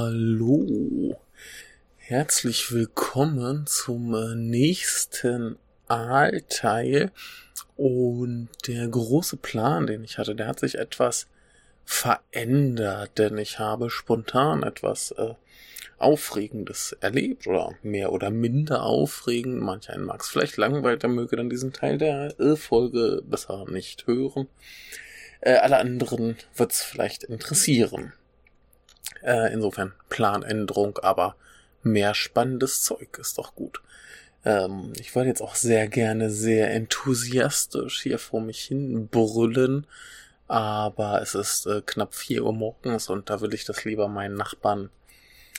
Hallo. Herzlich willkommen zum äh, nächsten Aalteil. Und der große Plan, den ich hatte, der hat sich etwas verändert, denn ich habe spontan etwas äh, Aufregendes erlebt oder mehr oder minder aufregend. Manch einen mag es vielleicht langweilig, der möge dann diesen Teil der äh, Folge besser nicht hören. Äh, alle anderen wird es vielleicht interessieren. Äh, insofern Planänderung, aber mehr spannendes Zeug ist doch gut. Ähm, ich wollte jetzt auch sehr gerne sehr enthusiastisch hier vor mich hin brüllen, aber es ist äh, knapp vier Uhr morgens und da will ich das lieber meinen Nachbarn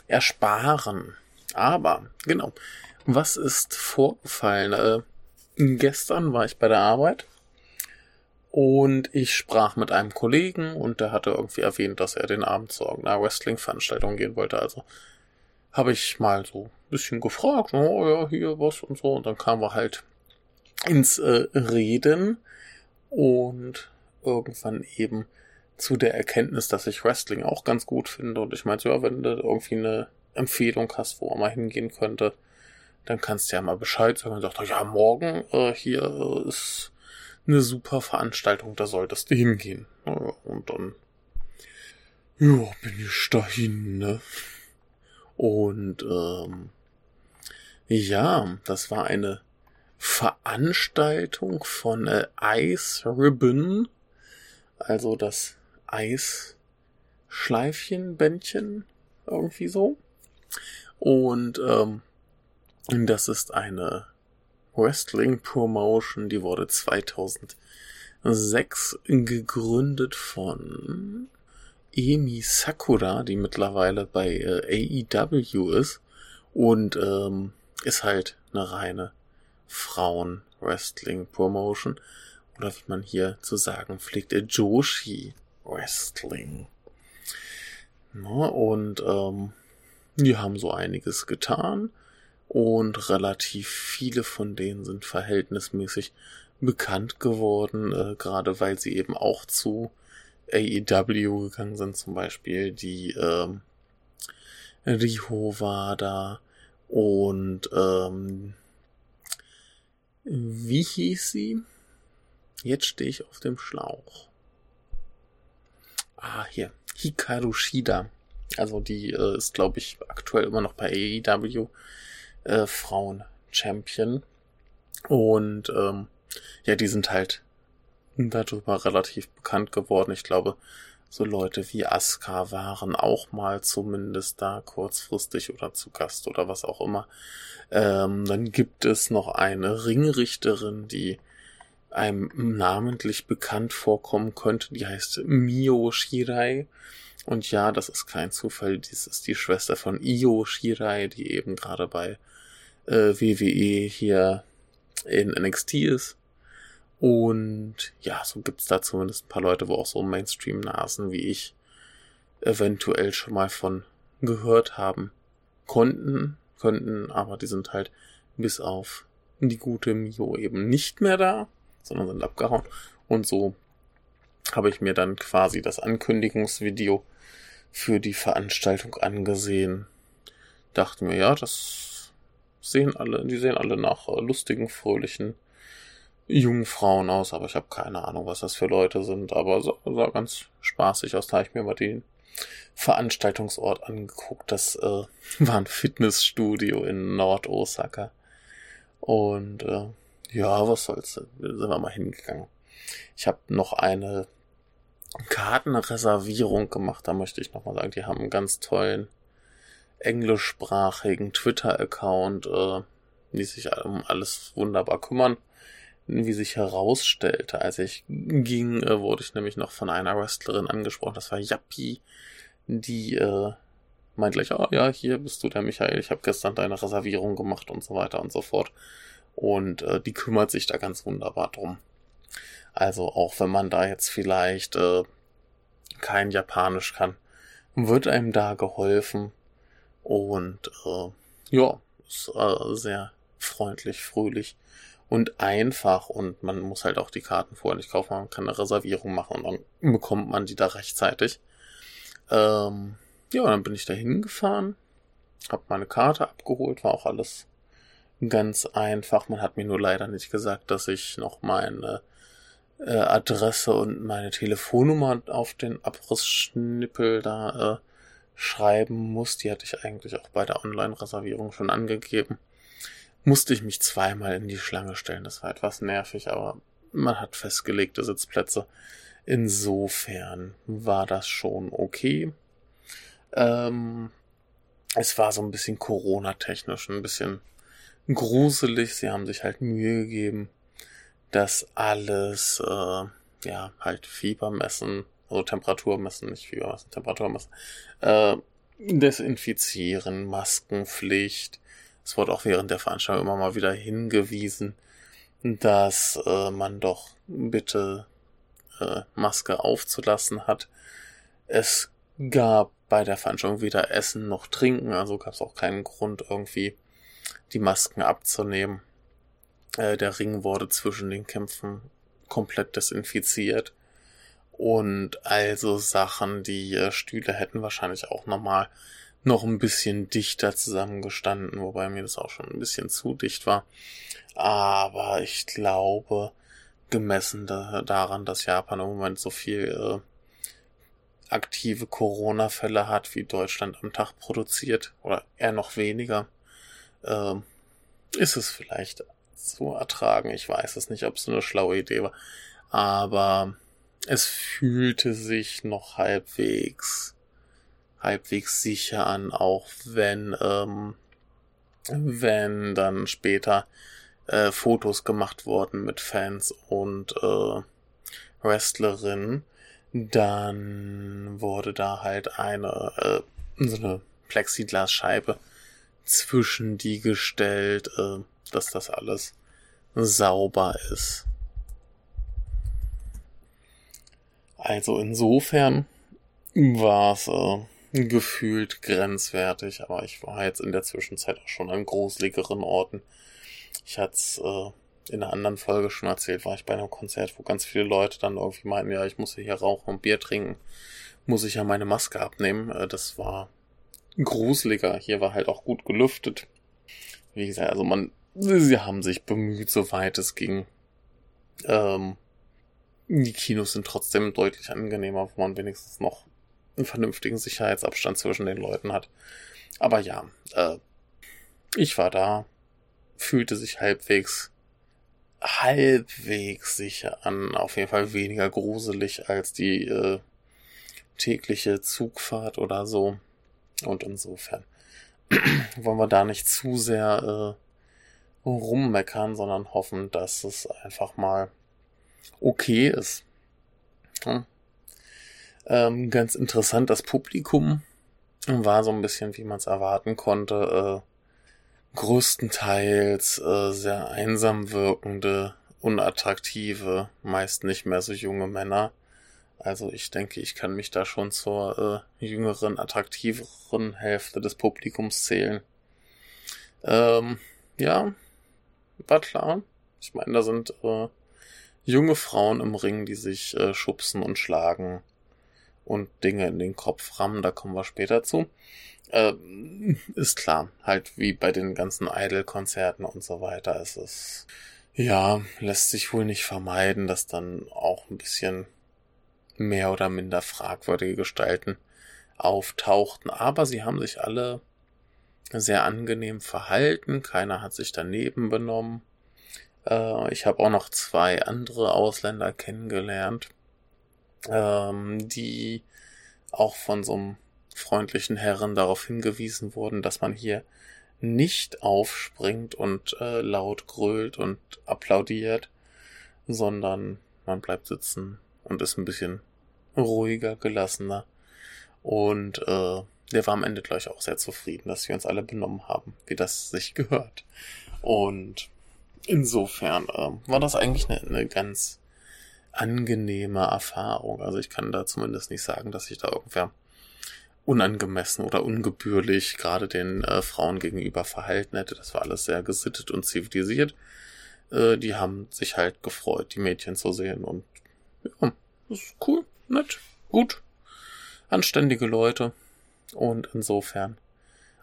ersparen. Aber, genau, was ist vorgefallen? Äh, gestern war ich bei der Arbeit und ich sprach mit einem Kollegen und der hatte irgendwie erwähnt, dass er den Abend zu irgendeiner Wrestling-Veranstaltung gehen wollte. Also habe ich mal so ein bisschen gefragt, oh ja, hier was und so. Und dann kamen wir halt ins äh, Reden und irgendwann eben zu der Erkenntnis, dass ich Wrestling auch ganz gut finde. Und ich meinte, ja, wenn du irgendwie eine Empfehlung hast, wo man mal hingehen könnte, dann kannst du ja mal Bescheid sagen. Und sagt, ja, morgen äh, hier ist eine super Veranstaltung, da solltest du hingehen. Und dann, ja, bin ich dahin, ne? Und, ähm, ja, das war eine Veranstaltung von äh, Ice Ribbon, also das Eisschleifchen-Bändchen, irgendwie so. Und ähm, das ist eine Wrestling Promotion, die wurde 2006 gegründet von Emi Sakura, die mittlerweile bei äh, AEW ist und ähm, ist halt eine reine Frauen-Wrestling-Promotion oder wie man hier zu sagen pflegt, äh, Joshi Wrestling. Na, und ähm, die haben so einiges getan und relativ viele von denen sind verhältnismäßig bekannt geworden, äh, gerade weil sie eben auch zu AEW gegangen sind, zum Beispiel die ähm, Riho war da und ähm, wie hieß sie? Jetzt stehe ich auf dem Schlauch. Ah, hier. Hikaru Shida. Also die äh, ist, glaube ich, aktuell immer noch bei AEW äh, Frauen-Champion. Und ähm, ja, die sind halt darüber relativ bekannt geworden. Ich glaube, so Leute wie Asuka waren auch mal zumindest da kurzfristig oder zu Gast oder was auch immer. Ähm, dann gibt es noch eine Ringrichterin, die einem namentlich bekannt vorkommen könnte. Die heißt Mio Shirai. Und ja, das ist kein Zufall. Dies ist die Schwester von Io Shirai, die eben gerade bei äh, WWE hier in NXT ist. Und ja, so gibt's da zumindest ein paar Leute, wo auch so Mainstream-Nasen wie ich eventuell schon mal von gehört haben konnten, könnten, aber die sind halt bis auf die gute Mio eben nicht mehr da, sondern sind abgehauen. Und so habe ich mir dann quasi das Ankündigungsvideo für die Veranstaltung angesehen. Dachte mir, ja, das sehen alle, die sehen alle nach äh, lustigen, fröhlichen jungen Frauen aus, aber ich habe keine Ahnung, was das für Leute sind, aber sah, sah ganz spaßig aus. Da habe ich mir mal den Veranstaltungsort angeguckt. Das äh, war ein Fitnessstudio in Nord-Osaka. Und äh, ja, was soll's, sind wir mal hingegangen. Ich habe noch eine Kartenreservierung gemacht, da möchte ich nochmal sagen, die haben einen ganz tollen englischsprachigen Twitter-Account, äh, die sich um alles wunderbar kümmern. Wie sich herausstellte, als ich ging, äh, wurde ich nämlich noch von einer Wrestlerin angesprochen, das war Yappi, die äh, meint gleich, oh ja, hier bist du der Michael, ich habe gestern deine Reservierung gemacht und so weiter und so fort. Und äh, die kümmert sich da ganz wunderbar drum. Also auch wenn man da jetzt vielleicht äh, kein Japanisch kann, wird einem da geholfen. Und äh, ja, ist äh, sehr freundlich, fröhlich und einfach. Und man muss halt auch die Karten vorher nicht kaufen. Man kann eine Reservierung machen und dann bekommt man die da rechtzeitig. Ähm, ja, dann bin ich da hingefahren, habe meine Karte abgeholt, war auch alles ganz einfach. Man hat mir nur leider nicht gesagt, dass ich noch meine äh, Adresse und meine Telefonnummer auf den Abrissschnippel da äh, schreiben muss. Die hatte ich eigentlich auch bei der Online-Reservierung schon angegeben. Musste ich mich zweimal in die Schlange stellen. Das war etwas nervig, aber man hat festgelegte Sitzplätze. Insofern war das schon okay. Ähm, es war so ein bisschen Corona-technisch, ein bisschen gruselig. Sie haben sich halt Mühe gegeben, dass alles, äh, ja, halt Fieber messen, also Temperatur messen, nicht Fieber messen, Temperatur messen, äh, desinfizieren, Maskenpflicht. Es wurde auch während der Veranstaltung immer mal wieder hingewiesen, dass äh, man doch bitte äh, Maske aufzulassen hat. Es gab bei der Veranstaltung weder Essen noch Trinken, also gab es auch keinen Grund irgendwie die Masken abzunehmen. Äh, der Ring wurde zwischen den Kämpfen komplett desinfiziert. Und also Sachen, die äh, Stühle hätten wahrscheinlich auch nochmal noch ein bisschen dichter zusammengestanden, wobei mir das auch schon ein bisschen zu dicht war. Aber ich glaube, gemessen da, daran, dass Japan im Moment so viel äh, aktive Corona-Fälle hat, wie Deutschland am Tag produziert, oder eher noch weniger, äh, ist es vielleicht zu ertragen. Ich weiß es nicht, ob es eine schlaue Idee war. Aber es fühlte sich noch halbwegs, halbwegs sicher an, auch wenn, ähm, wenn dann später äh, Fotos gemacht wurden mit Fans und äh, Wrestlerinnen, dann wurde da halt eine äh, so eine Plexiglasscheibe zwischen die gestellt, äh, dass das alles sauber ist. Also insofern war es äh, gefühlt grenzwertig, aber ich war jetzt in der Zwischenzeit auch schon an gruseligeren Orten. Ich hatte es äh, in einer anderen Folge schon erzählt, war ich bei einem Konzert, wo ganz viele Leute dann irgendwie meinten, ja, ich muss hier rauchen und Bier trinken, muss ich ja meine Maske abnehmen. Äh, das war gruseliger. Hier war halt auch gut gelüftet. Wie gesagt, also man, sie haben sich bemüht, soweit es ging. Ähm, die Kinos sind trotzdem deutlich angenehmer, wo man wenigstens noch einen vernünftigen Sicherheitsabstand zwischen den Leuten hat. Aber ja, äh, ich war da, fühlte sich halbwegs halbwegs sicher an. Auf jeden Fall weniger gruselig als die äh, tägliche Zugfahrt oder so. Und insofern wollen wir da nicht zu sehr äh, rummeckern, sondern hoffen, dass es einfach mal okay ist. Hm. Ähm, ganz interessant, das Publikum war so ein bisschen, wie man es erwarten konnte, äh, größtenteils äh, sehr einsam wirkende, unattraktive, meist nicht mehr so junge Männer. Also ich denke, ich kann mich da schon zur äh, jüngeren, attraktiveren Hälfte des Publikums zählen. Ähm, ja, war klar. Ich meine, da sind äh, junge Frauen im Ring, die sich äh, schubsen und schlagen und Dinge in den Kopf rammen, da kommen wir später zu. Äh, ist klar, halt wie bei den ganzen Idol-Konzerten und so weiter ist es, ja, lässt sich wohl nicht vermeiden, dass dann auch ein bisschen mehr oder minder fragwürdige Gestalten auftauchten. Aber sie haben sich alle sehr angenehm verhalten. Keiner hat sich daneben benommen. Äh, ich habe auch noch zwei andere Ausländer kennengelernt, ähm, die auch von so einem freundlichen Herren darauf hingewiesen wurden, dass man hier nicht aufspringt und äh, laut grölt und applaudiert, sondern man bleibt sitzen und ist ein bisschen ruhiger, gelassener. Und äh, der war am Ende, glaube ich, auch sehr zufrieden, dass wir uns alle benommen haben, wie das sich gehört. Und insofern äh, war das eigentlich eine, eine ganz angenehme Erfahrung. Also ich kann da zumindest nicht sagen, dass ich da irgendwer unangemessen oder ungebührlich gerade den äh, Frauen gegenüber verhalten hätte. Das war alles sehr gesittet und zivilisiert. Äh, die haben sich halt gefreut, die Mädchen zu sehen und ja, das ist cool nett, gut. anständige Leute. Und insofern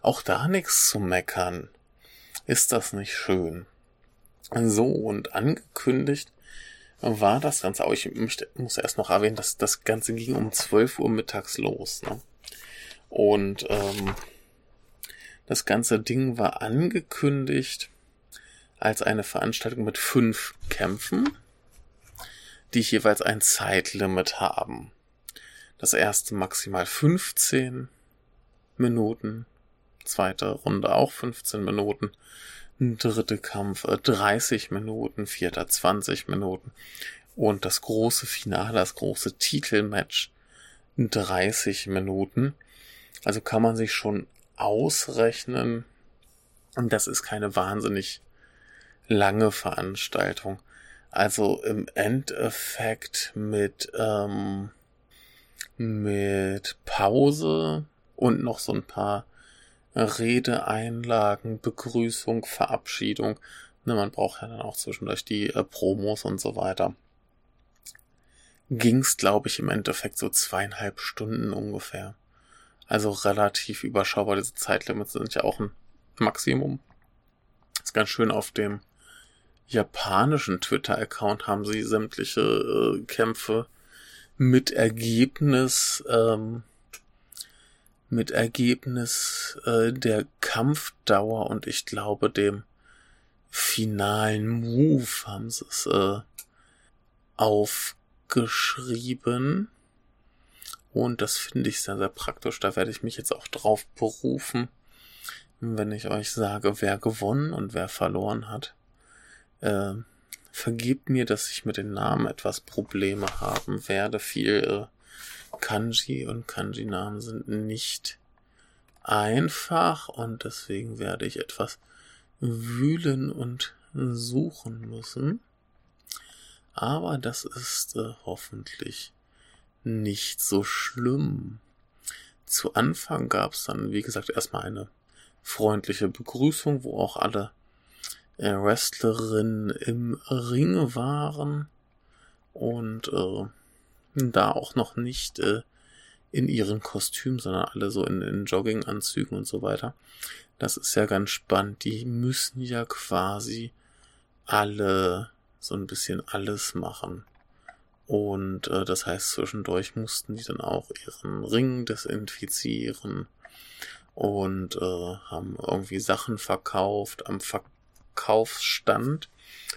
auch da nichts zu meckern. Ist das nicht schön? So, und angekündigt war das Ganze, aber ich möchte, muss erst noch erwähnen, dass das Ganze ging um 12 Uhr mittags los. Ne? Und ähm, das ganze Ding war angekündigt als eine Veranstaltung mit fünf Kämpfen, die jeweils ein Zeitlimit haben. Das erste maximal 15 Minuten, zweite Runde auch 15 Minuten, dritte Kampf 30 äh, Minuten, vierter 20 Minuten und das große Finale, das große Titelmatch 30 Minuten. Also kann man sich schon ausrechnen, und das ist keine wahnsinnig lange Veranstaltung. Also im Endeffekt mit, ähm, mit Pause und noch so ein paar Redeeinlagen, Begrüßung, Verabschiedung. Ne, man braucht ja dann auch zwischendurch die äh, Promos und so weiter. Ging's, glaube ich, im Endeffekt so zweieinhalb Stunden ungefähr. Also relativ überschaubar. Diese Zeitlimits sind ja auch ein Maximum. ist ganz schön auf dem japanischen Twitter-Account haben sie sämtliche äh, Kämpfe mit Ergebnis ähm, mit Ergebnis äh, der Kampfdauer und ich glaube dem finalen Move haben sie es äh, aufgeschrieben. Und das finde ich sehr, sehr praktisch. Da werde ich mich jetzt auch drauf berufen, wenn ich euch sage, wer gewonnen und wer verloren hat. Äh, vergebt mir, dass ich mit den Namen etwas Probleme haben werde. Viel äh, Kanji und Kanji-Namen sind nicht einfach und deswegen werde ich etwas wühlen und suchen müssen. Aber das ist äh, hoffentlich nicht so schlimm. Zu Anfang gab es dann, wie gesagt, erstmal eine freundliche Begrüßung, wo auch alle Wrestlerinnen im Ring waren und äh, da auch noch nicht äh, in ihren Kostümen, sondern alle so in, in Jogginganzügen und so weiter. Das ist ja ganz spannend. Die müssen ja quasi alle so ein bisschen alles machen. Und äh, das heißt, zwischendurch mussten die dann auch ihren Ring desinfizieren und äh, haben irgendwie Sachen verkauft am Verkaufsstand.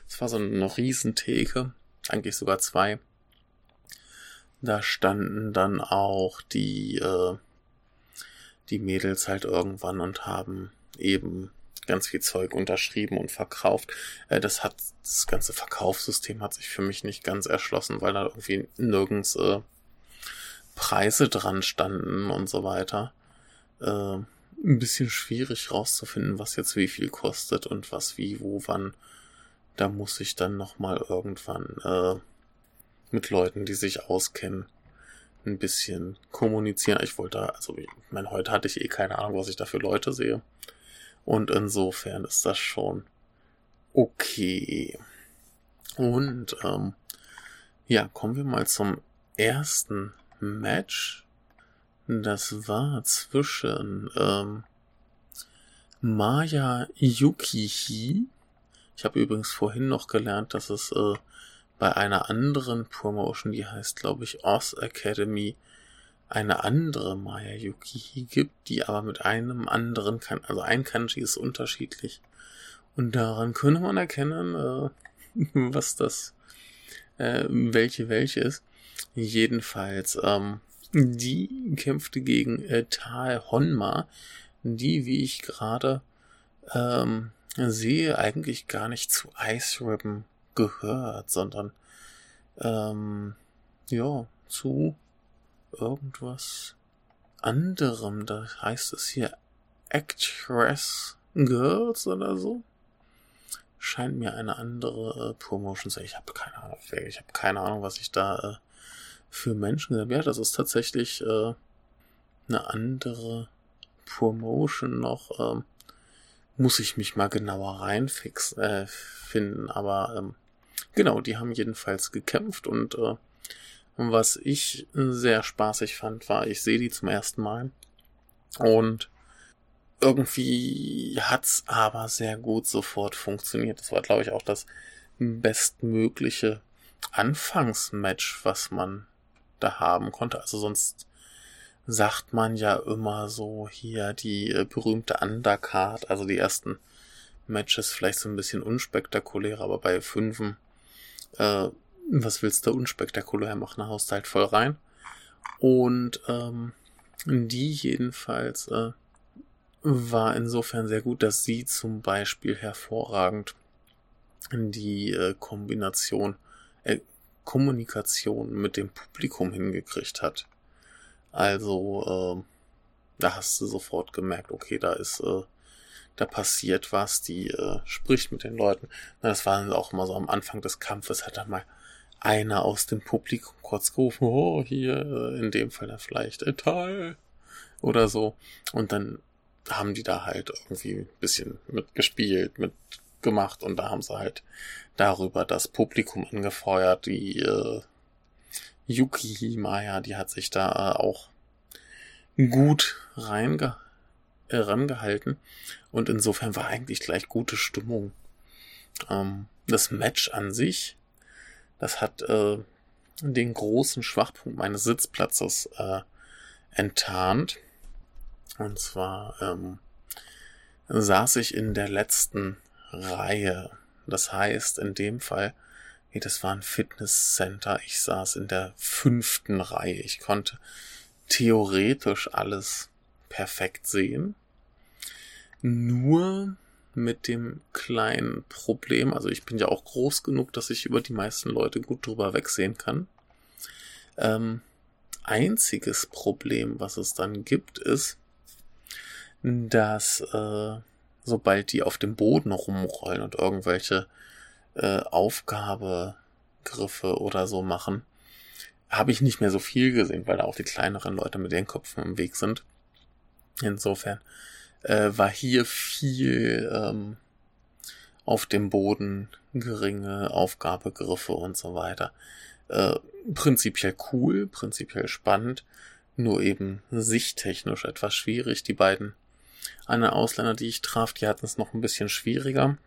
Es war so eine Riesentheke, eigentlich sogar zwei. Da standen dann auch die, äh, die Mädels halt irgendwann und haben eben ganz viel Zeug unterschrieben und verkauft. Äh, das hat, das ganze Verkaufssystem hat sich für mich nicht ganz erschlossen, weil da irgendwie nirgends äh, Preise dran standen und so weiter. Äh, ein bisschen schwierig rauszufinden, was jetzt wie viel kostet und was wie, wo, wann. Da muss ich dann nochmal irgendwann äh, mit Leuten, die sich auskennen, ein bisschen kommunizieren. Ich wollte, also ich meine, heute hatte ich eh keine Ahnung, was ich da für Leute sehe. Und insofern ist das schon okay. Und ähm, ja, kommen wir mal zum ersten Match. Das war zwischen ähm, Maya Yukihi. Ich habe übrigens vorhin noch gelernt, dass es äh, bei einer anderen Promotion, die heißt, glaube ich, Oz Academy, eine andere Maya Yuki gibt, die aber mit einem anderen kann, also ein Kanji ist unterschiedlich. Und daran könnte man erkennen, äh, was das, äh, welche welche ist. Jedenfalls, ähm, die kämpfte gegen äh, Tae Honma, die, wie ich gerade ähm, sehe, eigentlich gar nicht zu Ice Ribbon gehört, sondern ähm, ja, zu irgendwas anderem. Da heißt es hier Actress Girls oder so. Scheint mir eine andere äh, Promotion zu sein. Ich habe keine Ahnung. Ich habe keine Ahnung, was ich da äh, für Menschen gesehen Ja, das ist tatsächlich äh, eine andere Promotion noch. Ähm, muss ich mich mal genauer reinfixen, äh, finden. Aber ähm, genau, die haben jedenfalls gekämpft und äh, was ich sehr spaßig fand, war, ich sehe die zum ersten Mal. Und irgendwie hat's aber sehr gut sofort funktioniert. Das war, glaube ich, auch das bestmögliche Anfangsmatch, was man da haben konnte. Also sonst sagt man ja immer so hier die äh, berühmte Undercard, also die ersten Matches vielleicht so ein bisschen unspektakulär, aber bei Fünfen, äh, was willst du unspektakulär machen? Haust halt voll rein. Und ähm, die jedenfalls äh, war insofern sehr gut, dass sie zum Beispiel hervorragend die äh, Kombination, Kommunikation mit dem Publikum hingekriegt hat. Also, äh, da hast du sofort gemerkt, okay, da ist, äh, da passiert was, die äh, spricht mit den Leuten. Das war auch immer so am Anfang des Kampfes, hat dann mal einer aus dem Publikum kurz gerufen, oh, hier, äh, in dem Fall dann vielleicht Teil oder so. Und dann haben die da halt irgendwie ein bisschen mitgespielt, mitgemacht und da haben sie halt darüber das Publikum angefeuert. Die äh, Yuki Himaya, die hat sich da äh, auch gut reinge äh, rangehalten und insofern war eigentlich gleich gute Stimmung. Ähm, das Match an sich das hat äh, den großen Schwachpunkt meines Sitzplatzes äh, enttarnt. Und zwar ähm, saß ich in der letzten Reihe. Das heißt, in dem Fall, nee, das war ein Fitnesscenter. Ich saß in der fünften Reihe. Ich konnte theoretisch alles perfekt sehen. Nur mit dem kleinen Problem, also ich bin ja auch groß genug, dass ich über die meisten Leute gut drüber wegsehen kann. Ähm, einziges Problem, was es dann gibt, ist, dass äh, sobald die auf dem Boden rumrollen und irgendwelche äh, Aufgabegriffe oder so machen, habe ich nicht mehr so viel gesehen, weil da auch die kleineren Leute mit den Köpfen im Weg sind. Insofern äh, war hier viel ähm, auf dem Boden, geringe Aufgabegriffe und so weiter. Äh, prinzipiell cool, prinzipiell spannend, nur eben sichttechnisch etwas schwierig. Die beiden anderen Ausländer, die ich traf, die hatten es noch ein bisschen schwieriger.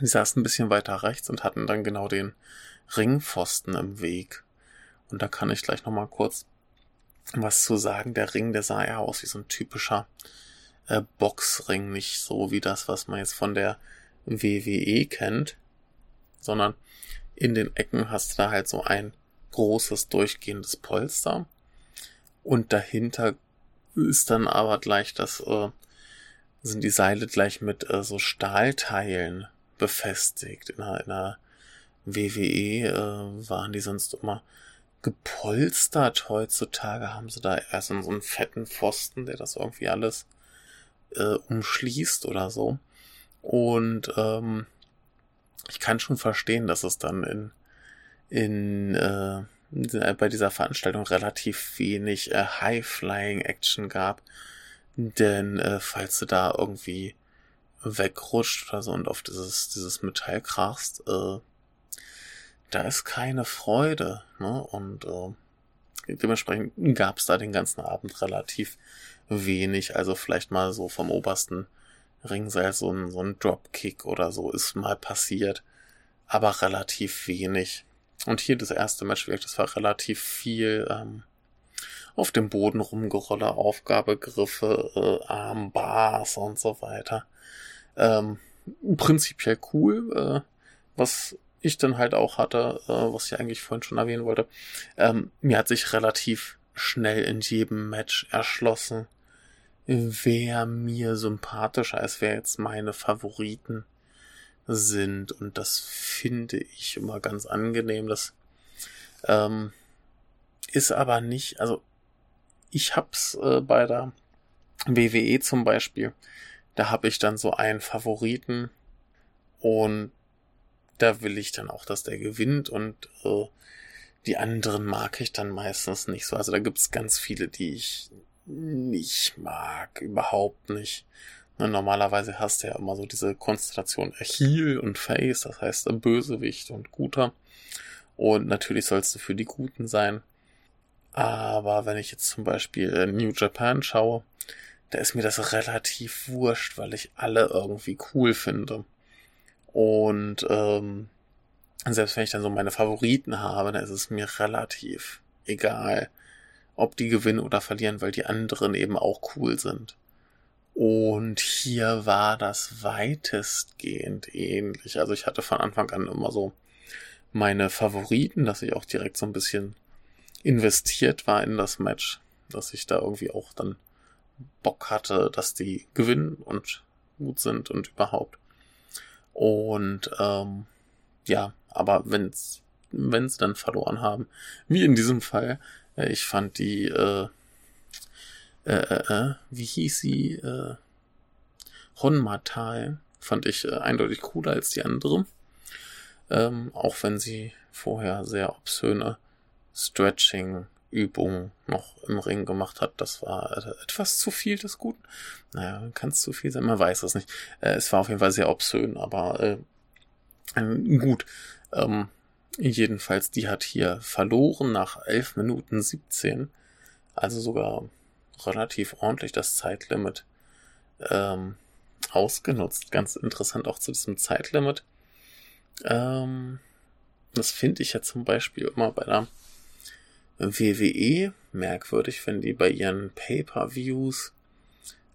Die saßen ein bisschen weiter rechts und hatten dann genau den Ringpfosten im Weg. Und da kann ich gleich nochmal kurz was zu sagen. Der Ring, der sah ja aus wie so ein typischer äh, Boxring, nicht so wie das, was man jetzt von der WWE kennt, sondern in den Ecken hast du da halt so ein großes durchgehendes Polster und dahinter ist dann aber gleich das äh, sind die Seile gleich mit äh, so Stahlteilen befestigt. In einer, in einer WWE äh, waren die sonst immer gepolstert. Heutzutage haben sie da erst so einen fetten Pfosten, der das irgendwie alles äh, umschließt oder so. Und ähm, ich kann schon verstehen, dass es dann in, in äh, bei dieser Veranstaltung relativ wenig äh, High-Flying-Action gab. Denn äh, falls du da irgendwie wegrutscht oder so und auf dieses, dieses Metall krachst, äh, da ist keine Freude. Ne? Und äh, dementsprechend gab es da den ganzen Abend relativ wenig. Also vielleicht mal so vom obersten Ringseil so ein, so ein Dropkick oder so ist mal passiert. Aber relativ wenig. Und hier das erste Match, das war relativ viel ähm, auf dem Boden rumgerolle, Aufgabegriffe, äh, Armbars und so weiter. Ähm, prinzipiell cool, äh, was ich dann halt auch hatte, äh, was ich eigentlich vorhin schon erwähnen wollte. Ähm, mir hat sich relativ schnell in jedem Match erschlossen, wer mir sympathischer ist, wer jetzt meine Favoriten sind. Und das finde ich immer ganz angenehm. Das ähm, ist aber nicht, also ich hab's äh, bei der WWE zum Beispiel, da habe ich dann so einen Favoriten und da will ich dann auch, dass der gewinnt und äh, die anderen mag ich dann meistens nicht so. Also da gibt's ganz viele, die ich nicht mag, überhaupt nicht. Ne, normalerweise hast du ja immer so diese Konstellation Heal und Face, das heißt Bösewicht und Guter. Und natürlich sollst du für die Guten sein. Aber wenn ich jetzt zum Beispiel New Japan schaue, da ist mir das relativ wurscht, weil ich alle irgendwie cool finde. Und ähm, selbst wenn ich dann so meine Favoriten habe, dann ist es mir relativ egal, ob die gewinnen oder verlieren, weil die anderen eben auch cool sind. Und hier war das weitestgehend ähnlich. Also ich hatte von Anfang an immer so meine Favoriten, dass ich auch direkt so ein bisschen investiert war in das Match, dass ich da irgendwie auch dann Bock hatte, dass die gewinnen und gut sind und überhaupt. Und ähm, ja, aber wenn's wenn sie dann verloren haben, wie in diesem Fall, äh, ich fand die äh, äh, äh, äh wie hieß sie äh, Honmatal fand ich äh, eindeutig cooler als die andere. Ähm, auch wenn sie vorher sehr obszöne Stretching-Übungen noch im Ring gemacht hat. Das war etwas zu viel des Guten. Naja, kann es zu viel sein, man weiß es nicht. Äh, es war auf jeden Fall sehr obszön, aber äh, gut. Ähm, jedenfalls, die hat hier verloren nach 11 Minuten 17. Also sogar relativ ordentlich das Zeitlimit ähm, ausgenutzt. Ganz interessant auch zu diesem Zeitlimit. Ähm, das finde ich ja zum Beispiel immer bei der WWE merkwürdig, wenn die bei ihren Pay-per-Views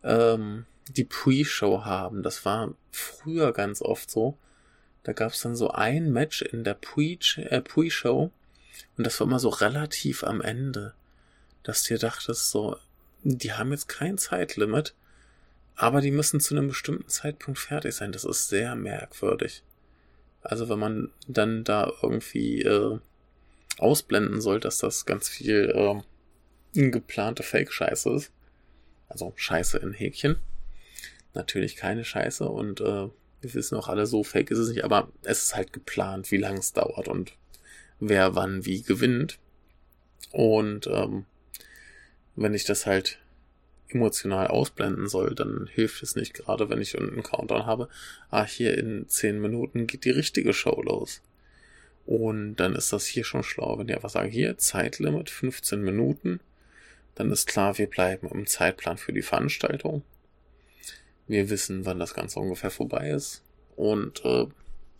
ähm, die Pre-Show haben. Das war früher ganz oft so. Da gab es dann so ein Match in der äh, Pre-Show und das war immer so relativ am Ende, dass dir dachtest so, die haben jetzt kein Zeitlimit, aber die müssen zu einem bestimmten Zeitpunkt fertig sein. Das ist sehr merkwürdig. Also wenn man dann da irgendwie äh, ausblenden soll, dass das ganz viel äh, geplante Fake-Scheiße ist. Also Scheiße in Häkchen. Natürlich keine Scheiße und äh, wir wissen auch alle, so fake ist es nicht, aber es ist halt geplant, wie lang es dauert und wer wann wie gewinnt. Und ähm, wenn ich das halt emotional ausblenden soll, dann hilft es nicht, gerade wenn ich einen Countdown habe. Ah, hier in 10 Minuten geht die richtige Show los. Und dann ist das hier schon schlau, wenn die einfach sagen, hier, Zeitlimit 15 Minuten. Dann ist klar, wir bleiben im Zeitplan für die Veranstaltung. Wir wissen, wann das Ganze ungefähr vorbei ist. Und äh,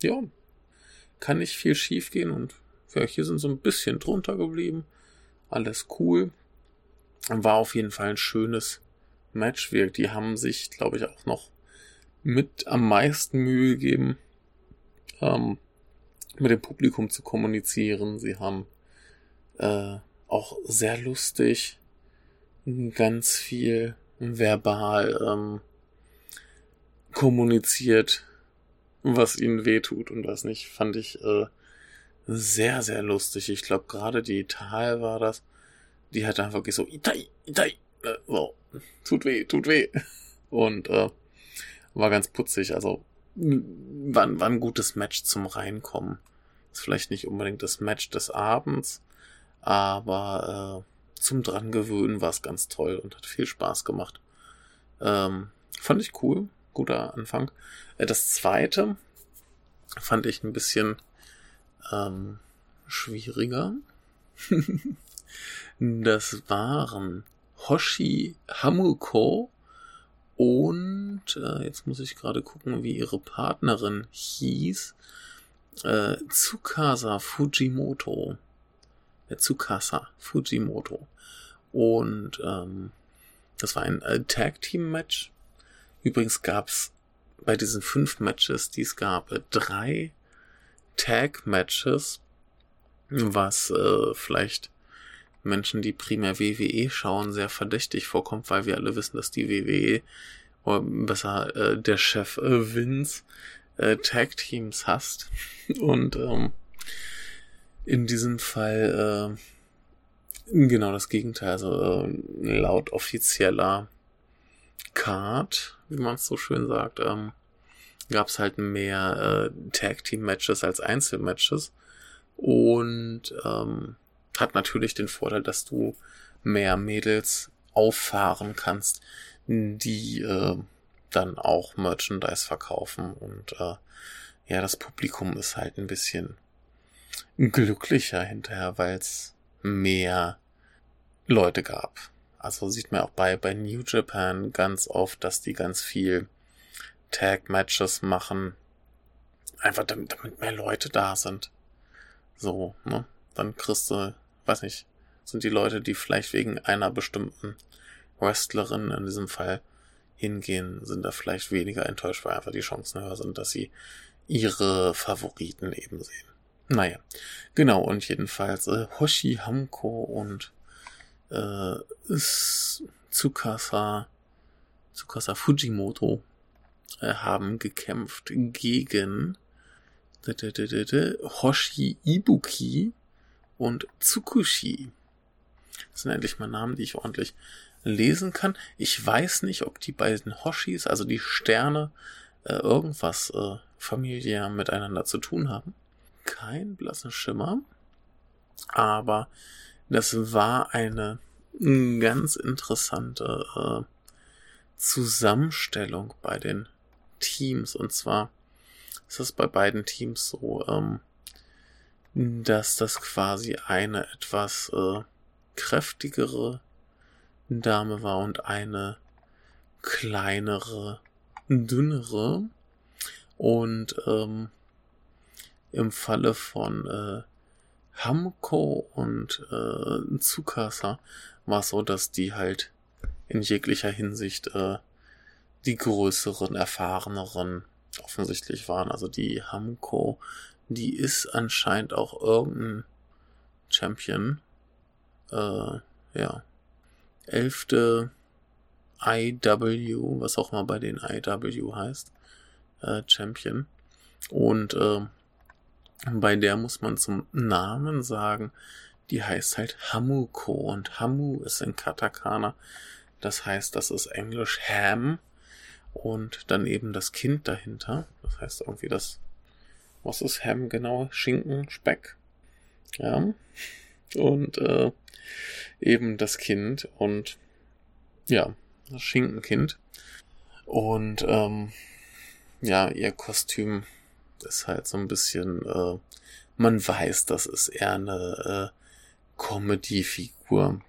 ja, kann nicht viel schief gehen. Und ja, hier sind so ein bisschen drunter geblieben. Alles cool. War auf jeden Fall ein schönes Match. Wir, die haben sich, glaube ich, auch noch mit am meisten Mühe gegeben, ähm, mit dem Publikum zu kommunizieren. Sie haben äh, auch sehr lustig ganz viel verbal ähm, kommuniziert, was ihnen wehtut und was nicht, fand ich äh, sehr, sehr lustig. Ich glaube, gerade die Tal war das, die hat einfach so, Itai, Itai, äh, so, tut weh, tut weh. Und äh, war ganz putzig. Also war, war ein gutes Match zum Reinkommen. Ist vielleicht nicht unbedingt das Match des Abends, aber äh, zum dran gewöhnen war es ganz toll und hat viel Spaß gemacht. Ähm, fand ich cool, guter Anfang. Äh, das zweite fand ich ein bisschen ähm, schwieriger. das waren Hoshi Hamuko und äh, jetzt muss ich gerade gucken, wie ihre Partnerin hieß. Äh, Tsukasa Fujimoto. Äh, Tsukasa Fujimoto. Und ähm, das war ein äh, Tag Team Match. Übrigens gab's bei diesen fünf Matches, die es gab, äh, drei Tag Matches, was äh, vielleicht Menschen, die primär WWE schauen, sehr verdächtig vorkommt, weil wir alle wissen, dass die WWE, oder besser äh, der Chef äh, Vince, äh, Tag Teams hasst. Und ähm, in diesem Fall äh, genau das Gegenteil. Also äh, laut offizieller Card, wie man es so schön sagt, ähm, gab es halt mehr äh, Tag Team Matches als Einzelmatches. Und ähm, hat natürlich den Vorteil, dass du mehr Mädels auffahren kannst, die äh, dann auch Merchandise verkaufen und äh, ja, das Publikum ist halt ein bisschen glücklicher hinterher, weil es mehr Leute gab. Also sieht man auch bei, bei New Japan ganz oft, dass die ganz viel Tag-Matches machen. Einfach damit, damit mehr Leute da sind. So, ne? Dann kriegst du, weiß nicht, sind die Leute, die vielleicht wegen einer bestimmten Wrestlerin in diesem Fall hingehen, sind da vielleicht weniger enttäuscht, weil einfach die Chancen höher sind, dass sie ihre Favoriten eben sehen. Naja, genau, und jedenfalls äh, Hoshi Hamko und äh, Tsukasa, Tsukasa Fujimoto äh, haben gekämpft gegen Hoshi Ibuki und Tsukushi. Das sind endlich mal Namen, die ich ordentlich lesen kann. Ich weiß nicht, ob die beiden Hoshis, also die Sterne, äh, irgendwas äh, familiär miteinander zu tun haben. Kein blassen Schimmer. Aber das war eine ganz interessante äh, Zusammenstellung bei den Teams. Und zwar ist es bei beiden Teams so, ähm, dass das quasi eine etwas äh, kräftigere Dame war und eine kleinere, dünnere. Und ähm, im Falle von äh, Hamko und äh, Tsukasa war es so, dass die halt in jeglicher Hinsicht äh, die größeren, erfahreneren offensichtlich waren. Also die Hamko, die ist anscheinend auch irgendein Champion. Äh, ja. Elfte IW, was auch mal bei den IW heißt, äh, Champion. Und äh, bei der muss man zum Namen sagen, die heißt halt Hamuko und Hamu ist in Katakana. Das heißt, das ist Englisch Ham und dann eben das Kind dahinter. Das heißt irgendwie das, was ist Ham genau? Schinken, Speck. Ja. Und äh, eben das Kind und ja, das Schinkenkind. Und ähm, ja, ihr Kostüm ist halt so ein bisschen, äh, man weiß, das ist eher eine äh, Comedy-Figur.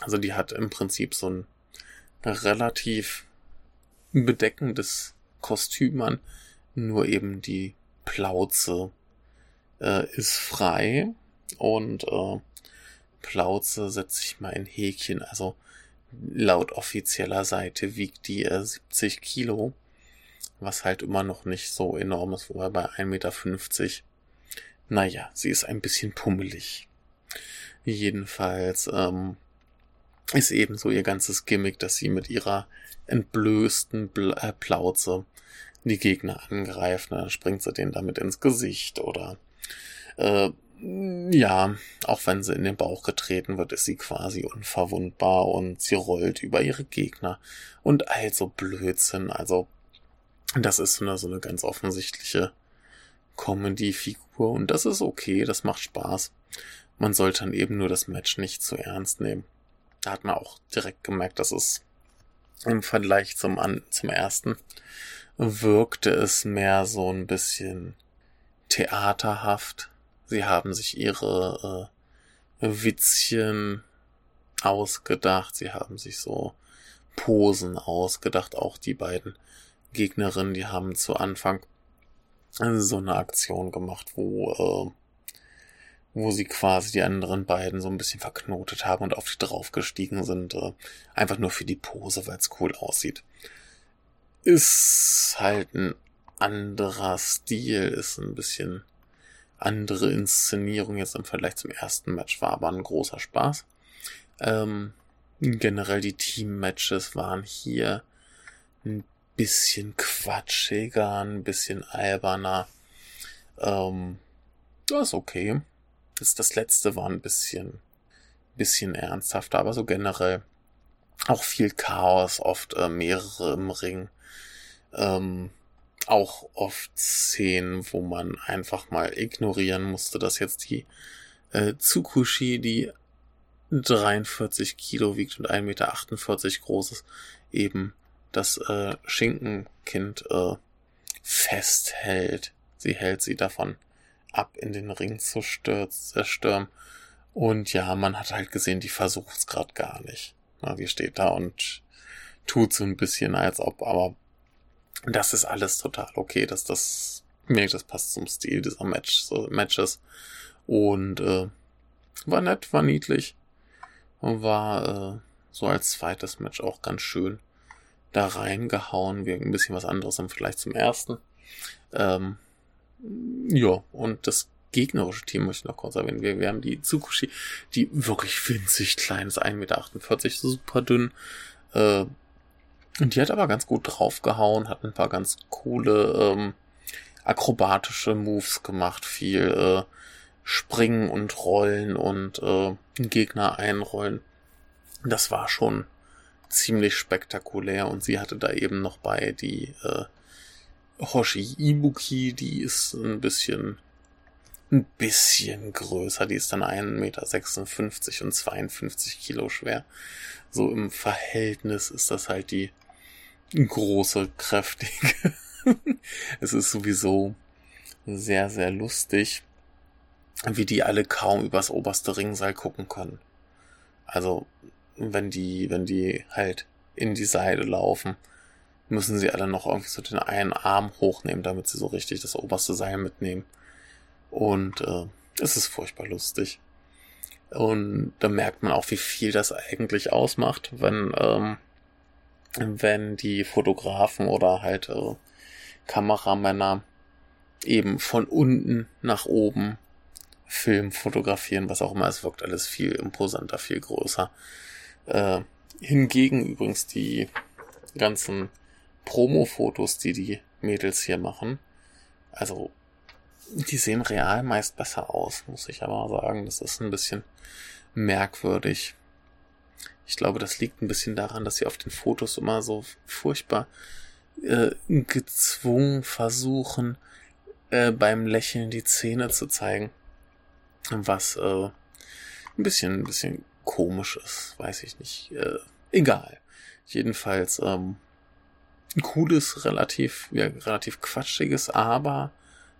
Also die hat im Prinzip so ein relativ bedeckendes Kostüm an, nur eben die Plauze äh, ist frei und äh, Plauze setze ich mal in Häkchen, also laut offizieller Seite wiegt die äh, 70 Kilo was halt immer noch nicht so enorm ist, wobei bei 1,50 Meter, naja, sie ist ein bisschen pummelig. Jedenfalls ähm, ist eben so ihr ganzes Gimmick, dass sie mit ihrer entblößten Bl äh, Plauze die Gegner angreift. Ne? Dann springt sie denen damit ins Gesicht oder äh, ja, auch wenn sie in den Bauch getreten wird, ist sie quasi unverwundbar und sie rollt über ihre Gegner und also Blödsinn. Also das ist so eine, so eine ganz offensichtliche Comedy-Figur und das ist okay, das macht Spaß. Man sollte dann eben nur das Match nicht zu ernst nehmen. Da hat man auch direkt gemerkt, dass es im Vergleich zum, an, zum ersten wirkte es mehr so ein bisschen theaterhaft. Sie haben sich ihre äh, Witzchen ausgedacht, sie haben sich so Posen ausgedacht, auch die beiden Gegnerinnen, die haben zu Anfang so eine Aktion gemacht, wo, äh, wo sie quasi die anderen beiden so ein bisschen verknotet haben und auf die draufgestiegen sind. Äh, einfach nur für die Pose, weil es cool aussieht. Ist halt ein anderer Stil, ist ein bisschen andere Inszenierung jetzt im Vergleich zum ersten Match, war aber ein großer Spaß. Ähm, generell die Team-Matches waren hier ein bisschen quatschiger, ein bisschen alberner. Ähm, das ist okay. Das, das letzte war ein bisschen, bisschen ernsthafter, aber so generell auch viel Chaos, oft äh, mehrere im Ring. Ähm, auch oft Szenen, wo man einfach mal ignorieren musste, dass jetzt die äh, Tsukushi, die 43 Kilo wiegt und 1,48 Meter groß ist, eben das äh, Schinkenkind äh, festhält. Sie hält sie davon ab in den Ring zu stürmen. Und ja, man hat halt gesehen, die versucht es gerade gar nicht. Na, die steht da und tut so ein bisschen, als ob, aber das ist alles total okay, dass das mir das passt zum Stil dieser Match, so Matches. Und äh, war nett, war niedlich. Und war äh, so als zweites Match auch ganz schön da reingehauen. Wir ein bisschen was anderes im Vergleich zum ersten. Ähm, ja, und das gegnerische Team möchte ich noch kurz erwähnen. Wir, wir haben die Tsukushi, die wirklich winzig klein ist, 1,48 Meter, super dünn. Äh, und die hat aber ganz gut draufgehauen, hat ein paar ganz coole ähm, akrobatische Moves gemacht, viel äh, Springen und Rollen und äh, Gegner einrollen. Das war schon ziemlich spektakulär und sie hatte da eben noch bei die äh, Hoshi Ibuki, die ist ein bisschen ein bisschen größer, die ist dann 1,56 Meter und 52 Kilo schwer. So im Verhältnis ist das halt die große, kräftige. es ist sowieso sehr, sehr lustig, wie die alle kaum übers oberste Ringseil gucken können. Also, wenn die, wenn die halt in die Seite laufen, müssen sie alle noch irgendwie so den einen Arm hochnehmen, damit sie so richtig das oberste Seil mitnehmen. Und äh, es ist furchtbar lustig. Und da merkt man auch, wie viel das eigentlich ausmacht, wenn, ähm, wenn die Fotografen oder halt äh, Kameramänner eben von unten nach oben Film fotografieren, was auch immer. Es wirkt alles viel imposanter, viel größer. Äh, hingegen übrigens die ganzen Promo-Fotos, die die Mädels hier machen, also die sehen real meist besser aus, muss ich aber sagen. Das ist ein bisschen merkwürdig. Ich glaube, das liegt ein bisschen daran, dass sie auf den Fotos immer so furchtbar äh, gezwungen versuchen, äh, beim Lächeln die Zähne zu zeigen. Was äh, ein bisschen, ein bisschen komisch ist, weiß ich nicht. Äh, egal. Jedenfalls ähm, ein cooles, relativ, ja, relativ quatschiges, aber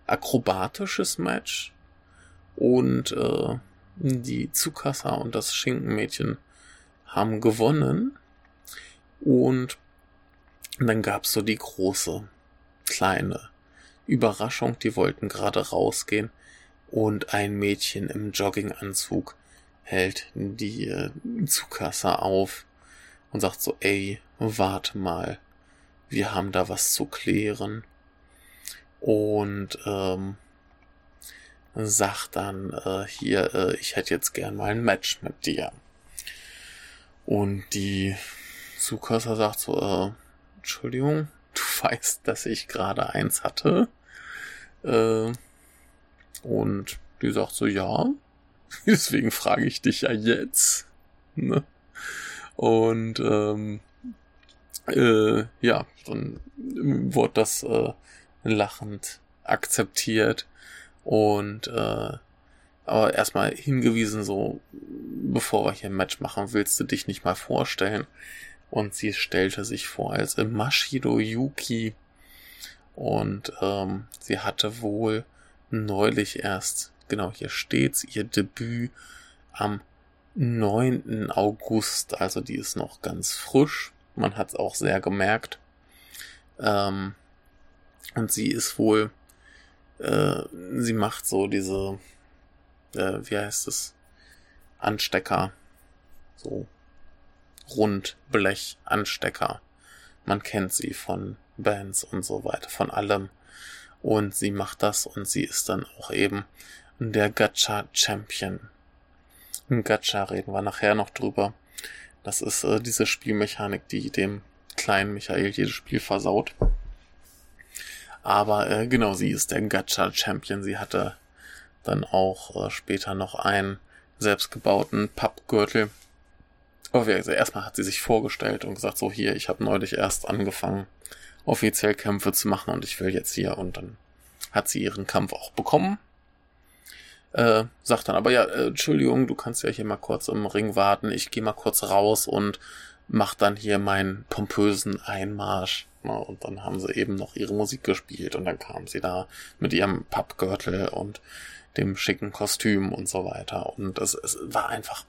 akrobatisches Match. Und äh, die Tsukasa und das Schinkenmädchen haben gewonnen. Und dann gab's so die große, kleine Überraschung. Die wollten gerade rausgehen. Und ein Mädchen im Jogginganzug hält die äh, Tsukasa auf und sagt so, ey, warte mal, wir haben da was zu klären. Und ähm, sagt dann äh, hier, äh, ich hätte jetzt gern mal ein Match mit dir. Und die Zukasser sagt so, äh, Entschuldigung, du weißt, dass ich gerade eins hatte. Äh, und die sagt so, ja, deswegen frage ich dich ja jetzt. Ne? Und ähm, äh, ja, dann wurde das äh, lachend akzeptiert und äh, aber erstmal hingewiesen, so bevor wir hier ein Match machen, willst du dich nicht mal vorstellen? Und sie stellte sich vor als Mashido Yuki und ähm, sie hatte wohl neulich erst, genau hier steht's, ihr Debüt am 9. August, also die ist noch ganz frisch. Man hat es auch sehr gemerkt. Ähm, und sie ist wohl, äh, sie macht so diese, äh, wie heißt es, Anstecker, so Rundblech-Anstecker. Man kennt sie von Bands und so weiter, von allem. Und sie macht das und sie ist dann auch eben der Gacha Champion. Gacha reden wir nachher noch drüber. Das ist äh, diese Spielmechanik, die dem kleinen Michael jedes Spiel versaut. Aber äh, genau, sie ist der Gacha-Champion. Sie hatte dann auch äh, später noch einen selbstgebauten Pappgürtel. Aber also erstmal hat sie sich vorgestellt und gesagt, so hier, ich habe neulich erst angefangen, offiziell Kämpfe zu machen und ich will jetzt hier. Und dann hat sie ihren Kampf auch bekommen. Äh, sagt dann aber, ja, äh, Entschuldigung, du kannst ja hier mal kurz im Ring warten. Ich gehe mal kurz raus und mach dann hier meinen pompösen Einmarsch Ne? Und dann haben sie eben noch ihre Musik gespielt und dann kam sie da mit ihrem Pappgürtel und dem schicken Kostüm und so weiter. Und es, es war einfach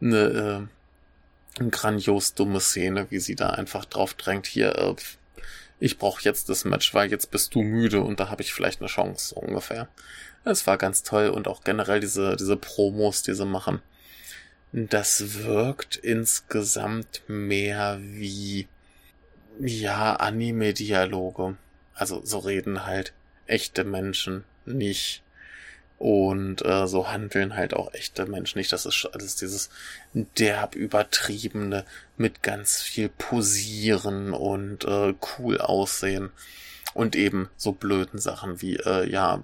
eine, äh, eine grandios dumme Szene, wie sie da einfach drauf drängt, hier, äh, ich brauche jetzt das Match, weil jetzt bist du müde und da habe ich vielleicht eine Chance, so ungefähr. Es war ganz toll und auch generell diese, diese Promos, die sie machen. Das wirkt insgesamt mehr wie, ja, Anime-Dialoge. Also so reden halt echte Menschen nicht. Und äh, so handeln halt auch echte Menschen nicht. Das ist alles dieses derb übertriebene mit ganz viel Posieren und äh, cool aussehen. Und eben so blöden Sachen wie, äh, ja,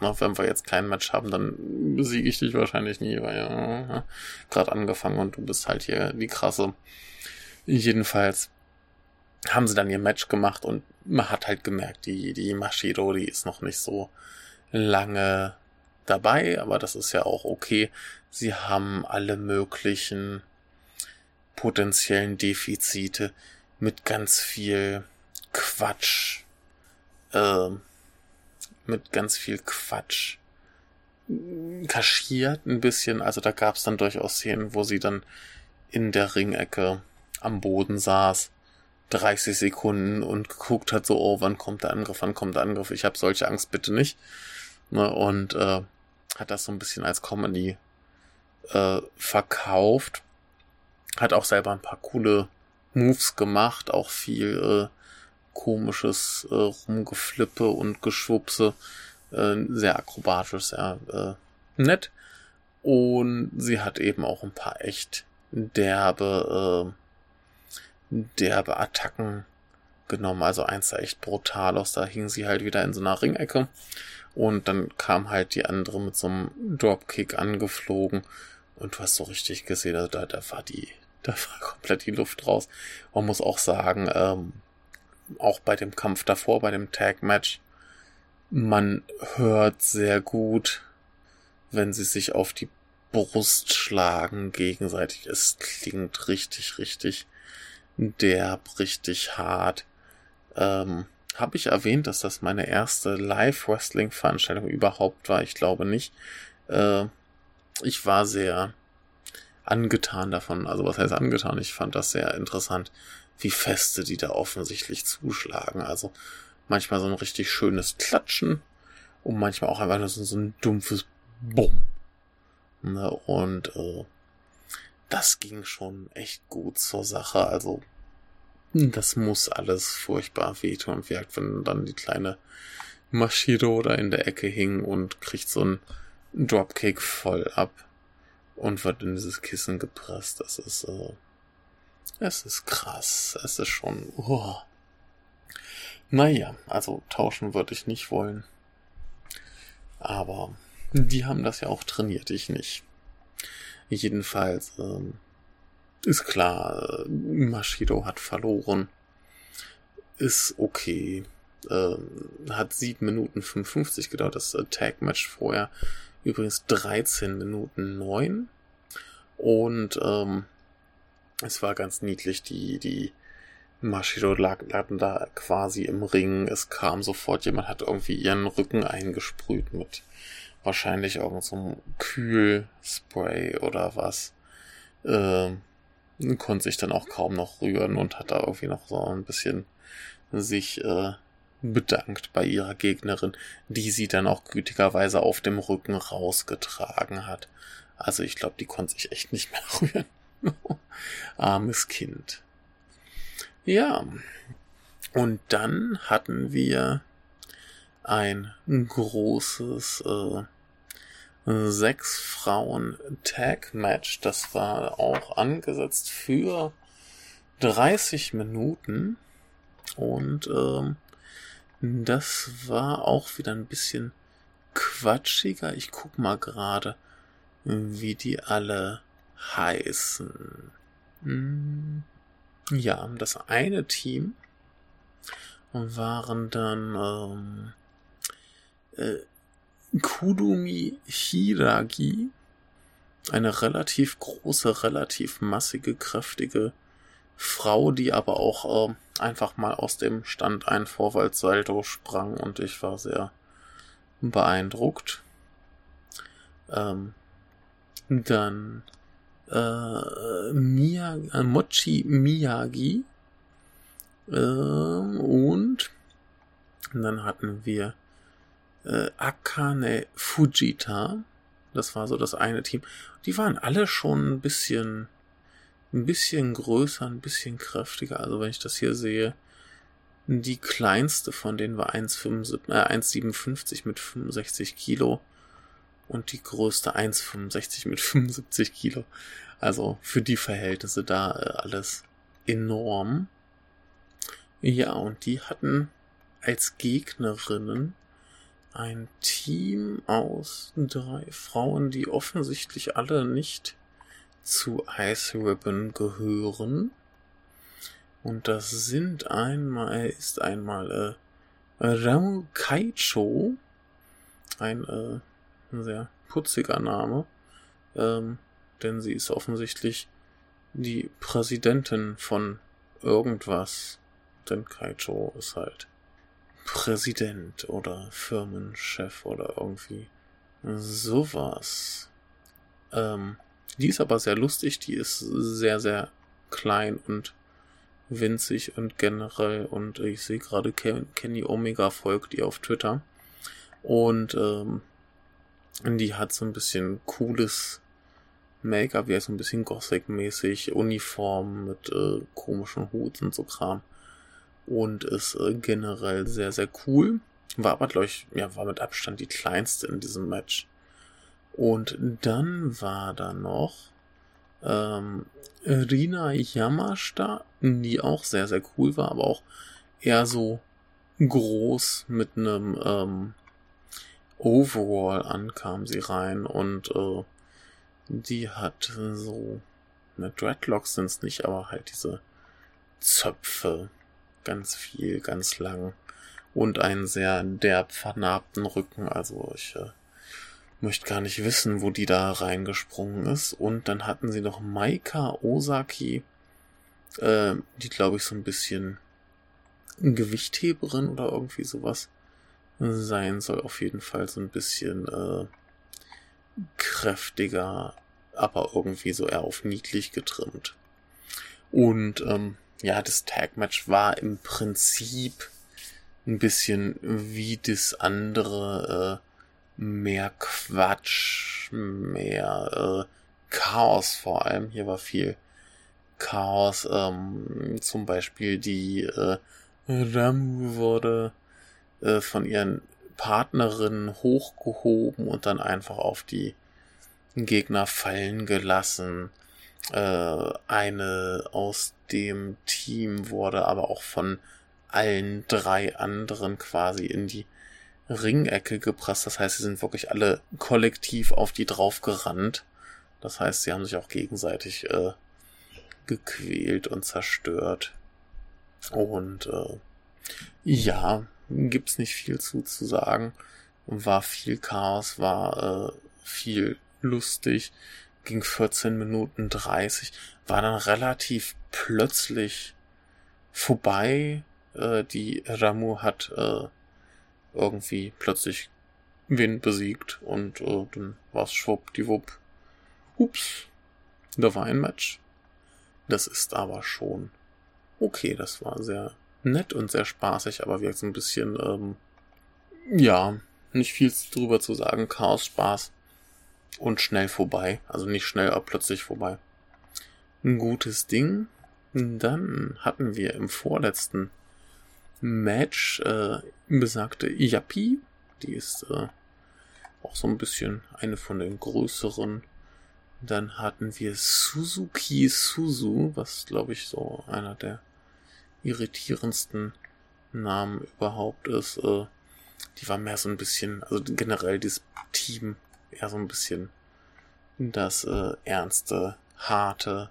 wenn wir jetzt kein Match haben, dann besiege ich dich wahrscheinlich nie, weil ja, gerade angefangen und du bist halt hier die krasse. Jedenfalls haben sie dann ihr Match gemacht und man hat halt gemerkt, die, die Mashido, die ist noch nicht so lange dabei, aber das ist ja auch okay. Sie haben alle möglichen potenziellen Defizite mit ganz viel Quatsch, äh, mit ganz viel Quatsch kaschiert ein bisschen. Also da gab es dann durchaus Szenen, wo sie dann in der Ringecke am Boden saß, 30 Sekunden und geguckt hat, so, oh, wann kommt der Angriff, wann kommt der Angriff, ich habe solche Angst bitte nicht. Ne, und äh, hat das so ein bisschen als Comedy äh, verkauft. Hat auch selber ein paar coole Moves gemacht, auch viel äh, komisches äh, Rumgeflippe und Geschwupse. Äh, sehr akrobatisch, sehr äh, nett. Und sie hat eben auch ein paar echt derbe, äh, derbe Attacken genommen. Also eins sah echt brutal aus. Da hing sie halt wieder in so einer Ringecke und dann kam halt die andere mit so einem Dropkick angeflogen. Und du hast so richtig gesehen, also da, da war die, da war komplett die Luft raus. Man muss auch sagen, ähm, auch bei dem Kampf davor, bei dem Tag-Match, man hört sehr gut, wenn sie sich auf die Brust schlagen gegenseitig. Es klingt richtig, richtig derb, richtig hart. Ähm, habe ich erwähnt, dass das meine erste Live-Wrestling-Veranstaltung überhaupt war? Ich glaube nicht. Äh, ich war sehr angetan davon. Also was heißt angetan? Ich fand das sehr interessant, wie feste die da offensichtlich zuschlagen. Also manchmal so ein richtig schönes Klatschen und manchmal auch einfach nur so, ein dumpfes Bumm. Ne? Und äh, das ging schon echt gut zur Sache. Also das muss alles furchtbar wehtun und wirkt, wenn dann die kleine Maschiro da in der Ecke hing und kriegt so ein Dropkick voll ab und wird in dieses Kissen gepresst. Das ist, äh, es ist krass. Es ist schon, oh. Naja, also tauschen würde ich nicht wollen. Aber die haben das ja auch trainiert, ich nicht. Jedenfalls, ähm, ist klar, Mashido hat verloren. Ist okay. Ähm, hat 7 Minuten 55 gedauert, das Tag-Match vorher. Übrigens 13 Minuten 9. Und ähm, es war ganz niedlich, die, die Mashido lag, lag da quasi im Ring. Es kam sofort, jemand hat irgendwie ihren Rücken eingesprüht mit wahrscheinlich irgendeinem so Kühlspray oder was. Ähm, konnte sich dann auch kaum noch rühren und hat da irgendwie noch so ein bisschen sich äh, bedankt bei ihrer Gegnerin, die sie dann auch gütigerweise auf dem Rücken rausgetragen hat. Also ich glaube, die konnte sich echt nicht mehr rühren. Armes Kind. Ja. Und dann hatten wir ein großes äh, sechs Frauen Tag Match. Das war auch angesetzt für 30 Minuten. Und ähm, das war auch wieder ein bisschen quatschiger. Ich guck mal gerade, wie die alle heißen. Hm, ja, das eine Team waren dann ähm, äh, Kudumi Hiragi, eine relativ große, relativ massige, kräftige Frau, die aber auch äh, einfach mal aus dem Stand ein Vorwärtssalto sprang und ich war sehr beeindruckt. Ähm, dann äh, Mia, äh, Mochi Miyagi ähm, und dann hatten wir äh, Akane Fujita. Das war so das eine Team. Die waren alle schon ein bisschen, ein bisschen größer, ein bisschen kräftiger. Also wenn ich das hier sehe, die kleinste von denen war 1,57, äh, 1,57 mit 65 Kilo und die größte 1,65 mit 75 Kilo. Also für die Verhältnisse da äh, alles enorm. Ja, und die hatten als Gegnerinnen ein Team aus drei Frauen, die offensichtlich alle nicht zu Ice Ribbon gehören. Und das sind einmal, ist einmal äh, Ramu Kaicho, ein äh, sehr putziger Name, ähm, denn sie ist offensichtlich die Präsidentin von irgendwas, denn Kaicho ist halt Präsident oder Firmenchef oder irgendwie sowas. Ähm, die ist aber sehr lustig, die ist sehr, sehr klein und winzig und generell und ich sehe gerade Kenny Omega folgt ihr auf Twitter und ähm, die hat so ein bisschen cooles Make-up, wie so ein bisschen Gothic-mäßig, Uniform mit äh, komischen Hut und so Kram und ist äh, generell sehr, sehr cool. War aber, glaube ich, ja, war mit Abstand die kleinste in diesem Match. Und dann war da noch ähm, Rina Yamashita, die auch sehr, sehr cool war, aber auch eher so groß mit einem ähm, Overall ankam sie rein und äh, die hat so, ne, Dreadlocks sind's nicht, aber halt diese Zöpfe, ganz viel, ganz lang und einen sehr derb vernarbten Rücken. Also ich äh, möchte gar nicht wissen, wo die da reingesprungen ist. Und dann hatten sie noch Maika Osaki, äh, die glaube ich so ein bisschen Gewichtheberin oder irgendwie sowas sein soll. Auf jeden Fall so ein bisschen äh, kräftiger, aber irgendwie so eher auf niedlich getrimmt. Und ähm, ja, das Tag-Match war im Prinzip ein bisschen wie das andere, äh, mehr Quatsch, mehr äh, Chaos vor allem. Hier war viel Chaos, ähm, zum Beispiel die äh, Ramu wurde äh, von ihren Partnerinnen hochgehoben und dann einfach auf die Gegner fallen gelassen. Äh, eine aus dem Team wurde aber auch von allen drei anderen quasi in die Ringecke gepresst. Das heißt, sie sind wirklich alle kollektiv auf die draufgerannt. Das heißt, sie haben sich auch gegenseitig äh, gequält und zerstört. Und äh, ja, gibt's nicht viel zu, zu sagen. War viel Chaos, war äh, viel lustig ging 14 Minuten 30, war dann relativ plötzlich vorbei. Äh, die Ramu hat äh, irgendwie plötzlich wen besiegt und äh, dann war's schwuppdiwupp. Ups, da war ein Match. Das ist aber schon okay, das war sehr nett und sehr spaßig, aber wirkt so ein bisschen, ähm, ja, nicht viel drüber zu sagen. Chaos, Spaß und schnell vorbei. Also nicht schnell, aber plötzlich vorbei. Ein gutes Ding. Dann hatten wir im vorletzten Match äh, besagte Yappi. Die ist äh, auch so ein bisschen eine von den größeren. Dann hatten wir Suzuki Suzu, was glaube ich so einer der irritierendsten Namen überhaupt ist. Äh, die war mehr so ein bisschen, also generell dieses Team eher so ein bisschen das äh, ernste, harte.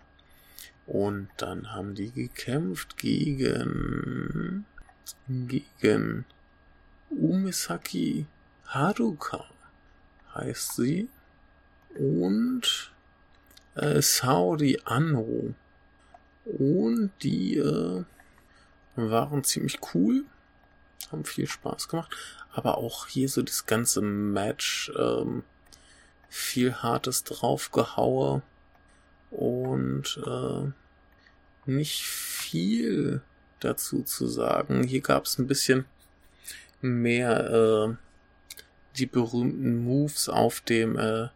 Und dann haben die gekämpft gegen gegen Umisaki Haruka heißt sie. Und äh, Saori Anno. Und die äh, waren ziemlich cool, haben viel Spaß gemacht, aber auch hier so das ganze Match, ähm, viel Hartes draufgehaue und äh, nicht viel dazu zu sagen. Hier gab es ein bisschen mehr äh, die berühmten Moves auf dem äh,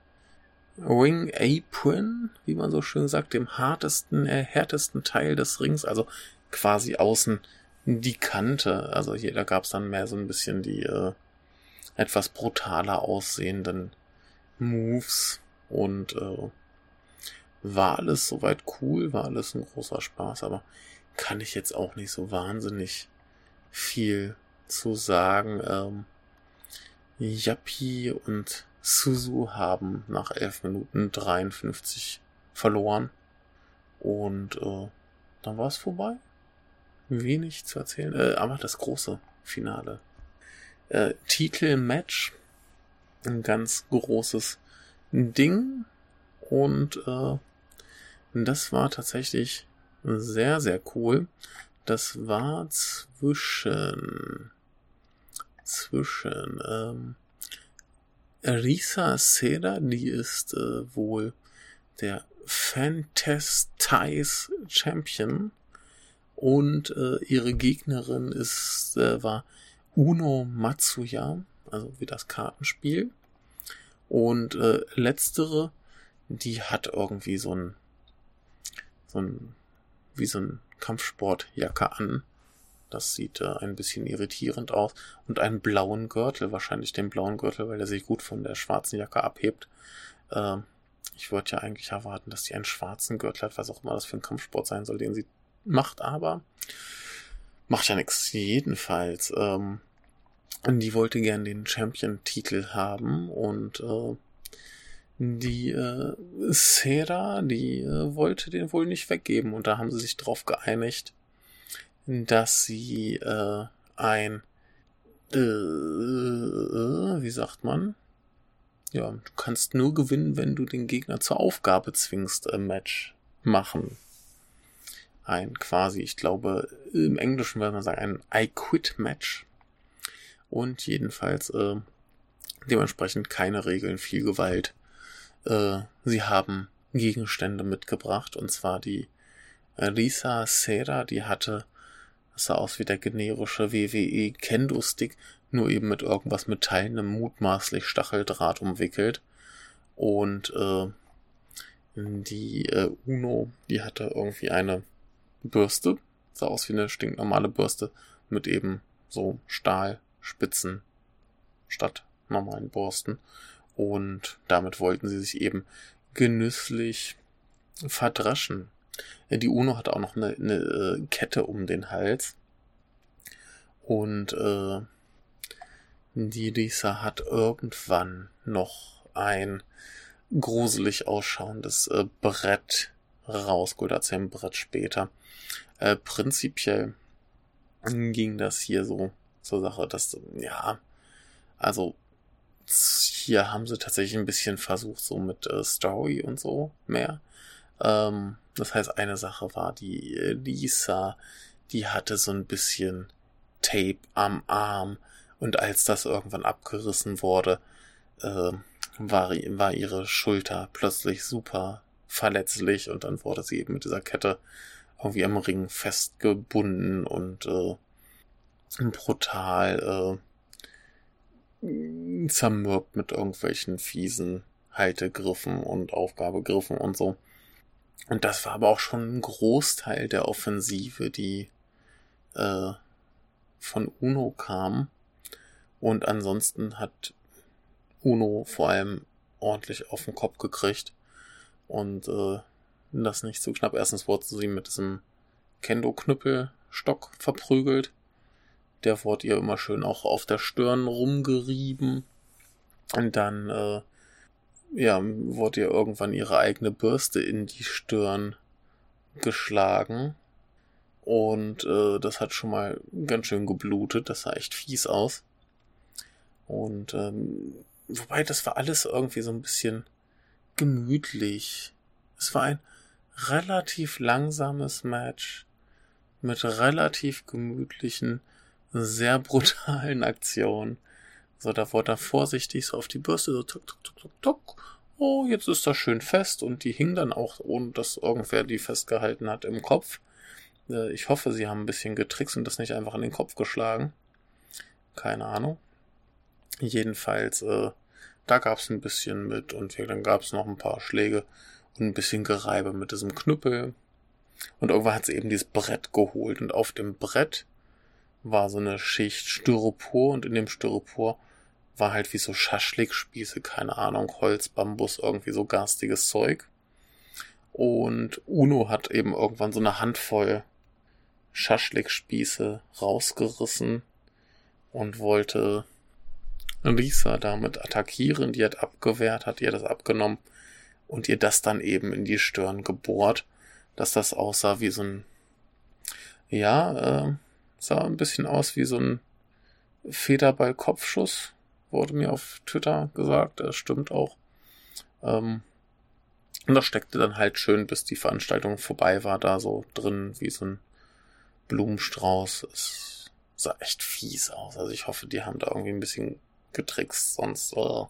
Ring Apron, wie man so schön sagt, dem hartesten, äh, härtesten Teil des Rings, also quasi außen die Kante. Also hier, da gab es dann mehr so ein bisschen die äh, etwas brutaler aussehenden Moves und äh, war alles soweit cool, war alles ein großer Spaß, aber kann ich jetzt auch nicht so wahnsinnig viel zu sagen. Ähm, Yappi und Suzu haben nach 11 Minuten 53 verloren. Und äh, dann war es vorbei. Wenig zu erzählen. Äh, aber das große Finale. Äh, Titelmatch. Ein ganz großes Ding. Und äh, das war tatsächlich sehr, sehr cool. Das war zwischen zwischen ähm, Risa Seda, die ist äh, wohl der Fantastize Champion und äh, ihre Gegnerin ist äh, war Uno Matsuya, also wie das Kartenspiel. Und äh, letztere, die hat irgendwie so ein so ein wie so ein Kampfsportjacke an das sieht äh, ein bisschen irritierend aus. Und einen blauen Gürtel, wahrscheinlich den blauen Gürtel, weil er sich gut von der schwarzen Jacke abhebt. Äh, ich würde ja eigentlich erwarten, dass sie einen schwarzen Gürtel hat, was auch immer das für ein Kampfsport sein soll, den sie macht, aber macht ja nichts. Jedenfalls, ähm, die wollte gern den Champion-Titel haben und äh, die äh, Sera, die äh, wollte den wohl nicht weggeben und da haben sie sich drauf geeinigt, dass sie äh, ein äh, wie sagt man? Ja, du kannst nur gewinnen, wenn du den Gegner zur Aufgabe zwingst, ein Match machen. Ein quasi, ich glaube, im Englischen würde man sagen, ein I Quit Match. Und jedenfalls äh, dementsprechend keine Regeln, viel Gewalt. Äh, sie haben Gegenstände mitgebracht, und zwar die Lisa Sera, die hatte das sah aus wie der generische WWE Kendo-Stick, nur eben mit irgendwas metallnem, mutmaßlich Stacheldraht umwickelt. Und äh, die äh, Uno, die hatte irgendwie eine Bürste, sah aus wie eine stinknormale Bürste mit eben so Stahlspitzen statt normalen Borsten. Und damit wollten sie sich eben genüsslich verdreschen. Die Uno hat auch noch eine, eine äh, Kette um den Hals. Und äh, die Lisa hat irgendwann noch ein gruselig ausschauendes äh, Brett rausgeholt, als ein Brett später. Äh, prinzipiell ging das hier so zur Sache, dass, ja, also hier haben sie tatsächlich ein bisschen versucht, so mit äh, Story und so mehr. Ähm, das heißt, eine Sache war, die äh, Lisa, die hatte so ein bisschen Tape am Arm und als das irgendwann abgerissen wurde, äh, war, war ihre Schulter plötzlich super verletzlich und dann wurde sie eben mit dieser Kette irgendwie am Ring festgebunden und äh, brutal äh, zermürbt mit irgendwelchen fiesen Haltegriffen und Aufgabegriffen und so. Und das war aber auch schon ein Großteil der Offensive, die äh, von Uno kam. Und ansonsten hat Uno vor allem ordentlich auf den Kopf gekriegt. Und äh, das nicht so knapp. Erstens wurde sie mit diesem Kendo-Knüppelstock verprügelt. Der wurde ihr immer schön auch auf der Stirn rumgerieben. Und dann äh, ja, wurde ihr irgendwann ihre eigene Bürste in die Stirn geschlagen. Und äh, das hat schon mal ganz schön geblutet. Das sah echt fies aus. Und ähm, wobei das war alles irgendwie so ein bisschen gemütlich. Es war ein relativ langsames Match mit relativ gemütlichen, sehr brutalen Aktionen. So, da wurde er vorsichtig so auf die Bürste, so tuk, tuk, tuk, tuk, tuk. Oh, jetzt ist das schön fest und die hing dann auch, ohne dass irgendwer die festgehalten hat, im Kopf. Äh, ich hoffe, sie haben ein bisschen getrickst und das nicht einfach in den Kopf geschlagen. Keine Ahnung. Jedenfalls, äh, da gab's ein bisschen mit und dann gab's noch ein paar Schläge und ein bisschen Gereibe mit diesem Knüppel. Und irgendwann hat sie eben dieses Brett geholt und auf dem Brett war so eine Schicht Styropor und in dem Styropor war halt wie so Schaschlikspieße, keine Ahnung, Holz, Bambus, irgendwie so garstiges Zeug. Und Uno hat eben irgendwann so eine Handvoll Schaschlikspieße rausgerissen und wollte Lisa damit attackieren. Die hat abgewehrt, hat ihr das abgenommen und ihr das dann eben in die Stirn gebohrt, dass das aussah wie so ein, ja, äh, sah ein bisschen aus wie so ein Federball-Kopfschuss, wurde mir auf Twitter gesagt, das stimmt auch. Ähm, und das steckte dann halt schön, bis die Veranstaltung vorbei war, da so drin wie so ein Blumenstrauß. Es sah echt fies aus. Also ich hoffe, die haben da irgendwie ein bisschen getrickst, sonst äh,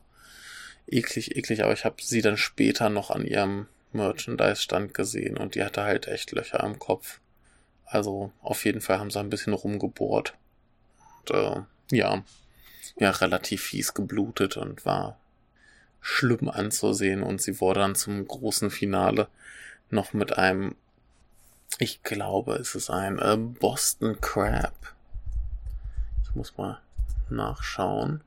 eklig, eklig. Aber ich habe sie dann später noch an ihrem Merchandise-Stand gesehen und die hatte halt echt Löcher am Kopf. Also auf jeden Fall haben sie ein bisschen rumgebohrt. Und äh, ja, ja, relativ fies geblutet und war schlimm anzusehen. Und sie wurde dann zum großen Finale noch mit einem, ich glaube, es ist ein äh, Boston Crab. Ich muss mal nachschauen,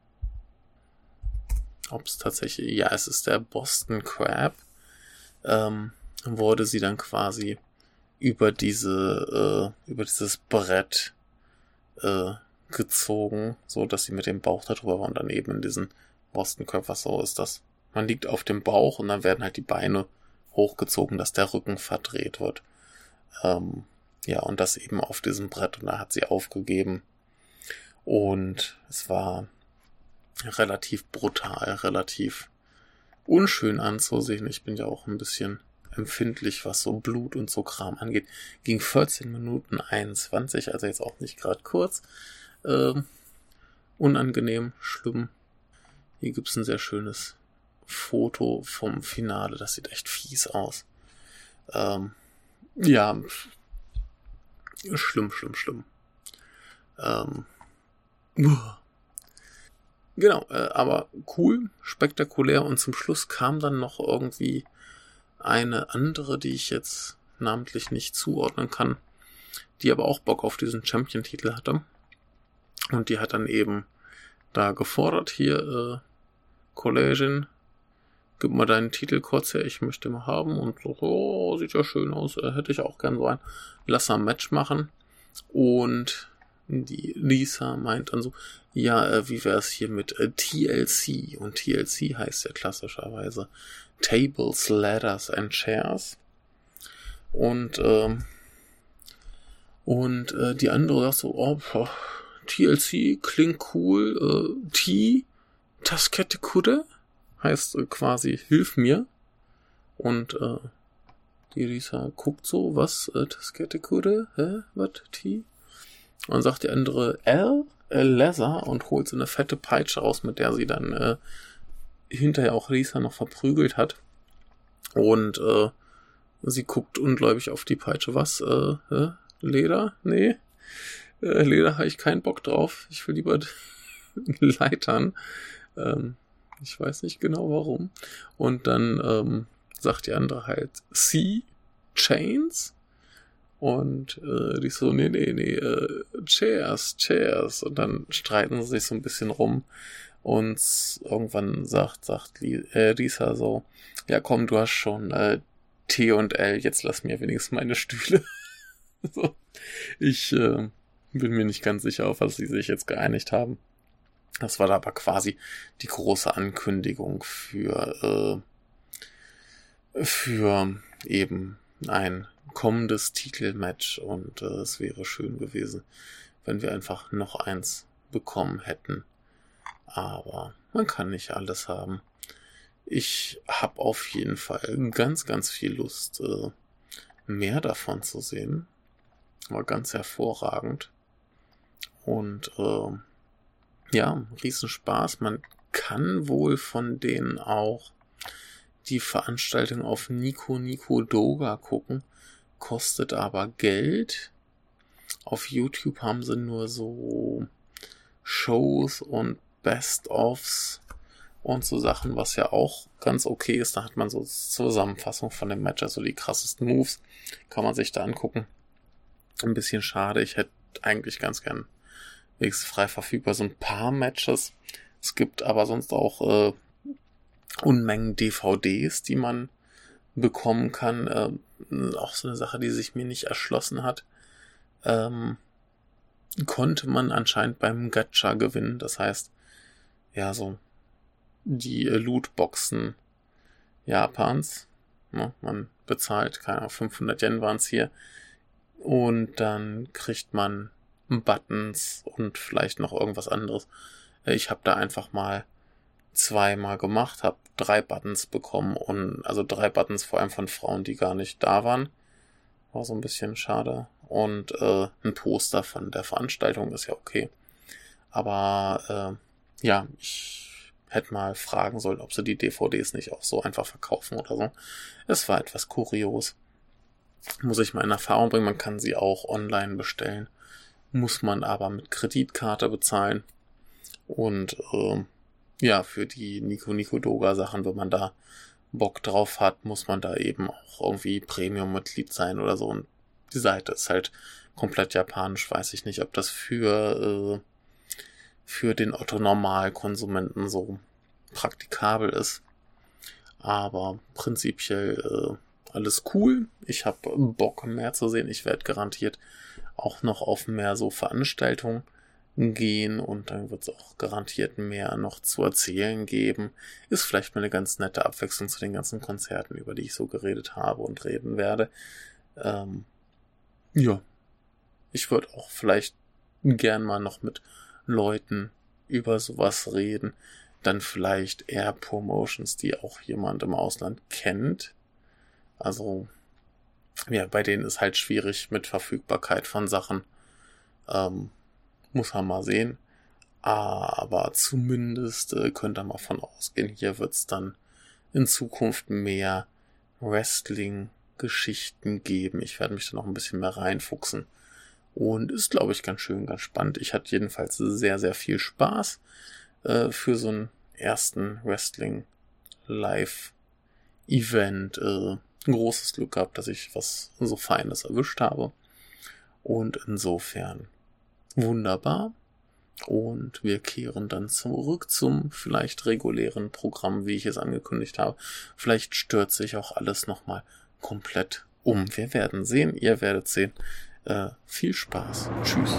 ob es tatsächlich, ja, es ist der Boston Crab. Ähm, wurde sie dann quasi über diese, äh, über dieses Brett äh, gezogen, so dass sie mit dem Bauch darüber war und daneben in diesen Boston Curve, so ist das. Man liegt auf dem Bauch und dann werden halt die Beine hochgezogen, dass der Rücken verdreht wird. Ähm, ja, und das eben auf diesem Brett und da hat sie aufgegeben. Und es war relativ brutal, relativ unschön anzusehen. Ich bin ja auch ein bisschen empfindlich, was so Blut und so Kram angeht. Ging 14 Minuten 21, also jetzt auch nicht gerade kurz. Äh, unangenehm, schlimm. Hier gibt's ein sehr schönes Foto vom Finale. Das sieht echt fies aus. Ähm, ja, schlimm, schlimm, schlimm. Ähm, genau, äh, aber cool, spektakulär und zum Schluss kam dann noch irgendwie eine andere, die ich jetzt namentlich nicht zuordnen kann, die aber auch Bock auf diesen Champion-Titel hatte. Und die hat dann eben da gefordert, hier, äh, Kollegin, gib mal deinen Titel kurz her, ich möchte mal haben. Und so, oh, sieht ja schön aus, äh, hätte ich auch gern so ein. Lass ein Match machen. Und die Lisa meint dann so, ja, äh, wie wäre es hier mit äh, TLC? Und TLC heißt ja klassischerweise Tables, Ladders and Chairs. Und, ähm, und äh, die andere sagt so, oh, TLC klingt cool. Äh, T, Taskette Kudde, heißt äh, quasi Hilf mir. Und äh, die Risa guckt so, was, äh, Taskette Kudde, hä, was, T? Und sagt die andere L, L Leather und holt so eine fette Peitsche raus, mit der sie dann äh, hinterher auch Risa noch verprügelt hat. Und äh, sie guckt ungläubig auf die Peitsche. Was? Äh, äh, Leder? Nee. Äh, Leder habe ich keinen Bock drauf. Ich will lieber Leitern. Ähm, ich weiß nicht genau warum. Und dann ähm, sagt die andere halt C Chains. Und äh, die so, nee, nee, nee, äh, Chairs, Chairs. Und dann streiten sie sich so ein bisschen rum. Und irgendwann sagt, sagt äh, Lisa so, ja komm, du hast schon äh, T und L, jetzt lass mir wenigstens meine Stühle. so. Ich äh, bin mir nicht ganz sicher, auf was sie sich jetzt geeinigt haben. Das war aber quasi die große Ankündigung für, äh, für eben ein kommendes Titelmatch und äh, es wäre schön gewesen, wenn wir einfach noch eins bekommen hätten. Aber man kann nicht alles haben. Ich habe auf jeden Fall ganz, ganz viel Lust, äh, mehr davon zu sehen. War ganz hervorragend. Und äh, ja, Riesenspaß. Man kann wohl von denen auch die Veranstaltung auf Nico Nico Doga gucken, kostet aber Geld. Auf YouTube haben sie nur so Shows und Best-ofs und so Sachen, was ja auch ganz okay ist. Da hat man so Zusammenfassung von dem Match, also die krassesten Moves, kann man sich da angucken. Ein bisschen schade, ich hätte eigentlich ganz gern wenigstens frei verfügbar so ein paar Matches. Es gibt aber sonst auch äh, Unmengen DVDs, die man bekommen kann. Äh, auch so eine Sache, die sich mir nicht erschlossen hat. Ähm, konnte man anscheinend beim Gacha gewinnen. Das heißt, ja, so die Lootboxen Japans. Ne, man bezahlt, keine Ahnung, 500 Yen waren es hier. Und dann kriegt man Buttons und vielleicht noch irgendwas anderes. Ich habe da einfach mal zweimal gemacht, habe drei Buttons bekommen und also drei Buttons vor allem von Frauen, die gar nicht da waren. War so ein bisschen schade. Und äh, ein Poster von der Veranstaltung ist ja okay. Aber äh, ja, ich hätte mal fragen sollen, ob sie die DVDs nicht auch so einfach verkaufen oder so. Es war etwas kurios. Muss ich mal in Erfahrung bringen, man kann sie auch online bestellen. Muss man aber mit Kreditkarte bezahlen. Und äh, ja, für die Nico Nico Doga Sachen, wenn man da Bock drauf hat, muss man da eben auch irgendwie Premium-Mitglied sein oder so. Und die Seite ist halt komplett japanisch. Weiß ich nicht, ob das für, äh, für den Otto-Normal-Konsumenten so praktikabel ist. Aber prinzipiell äh, alles cool. Ich habe Bock mehr zu sehen. Ich werde garantiert auch noch auf mehr so Veranstaltungen gehen und dann wird es auch garantiert mehr noch zu erzählen geben. Ist vielleicht mal eine ganz nette Abwechslung zu den ganzen Konzerten, über die ich so geredet habe und reden werde. Ähm, ja. Ich würde auch vielleicht gern mal noch mit Leuten über sowas reden. Dann vielleicht eher Promotions, die auch jemand im Ausland kennt. Also, ja, bei denen ist halt schwierig mit Verfügbarkeit von Sachen. Ähm, muss man mal sehen. Aber zumindest äh, könnt ihr mal von ausgehen, hier wird es dann in Zukunft mehr Wrestling-Geschichten geben. Ich werde mich da noch ein bisschen mehr reinfuchsen. Und ist, glaube ich, ganz schön, ganz spannend. Ich hatte jedenfalls sehr, sehr viel Spaß äh, für so einen ersten Wrestling-Live-Event. Äh, ein großes Glück gehabt, dass ich was so Feines erwischt habe. Und insofern Wunderbar. Und wir kehren dann zurück zum vielleicht regulären Programm, wie ich es angekündigt habe. Vielleicht stört sich auch alles nochmal komplett um. Wir werden sehen, ihr werdet sehen. Äh, viel Spaß. Tschüss.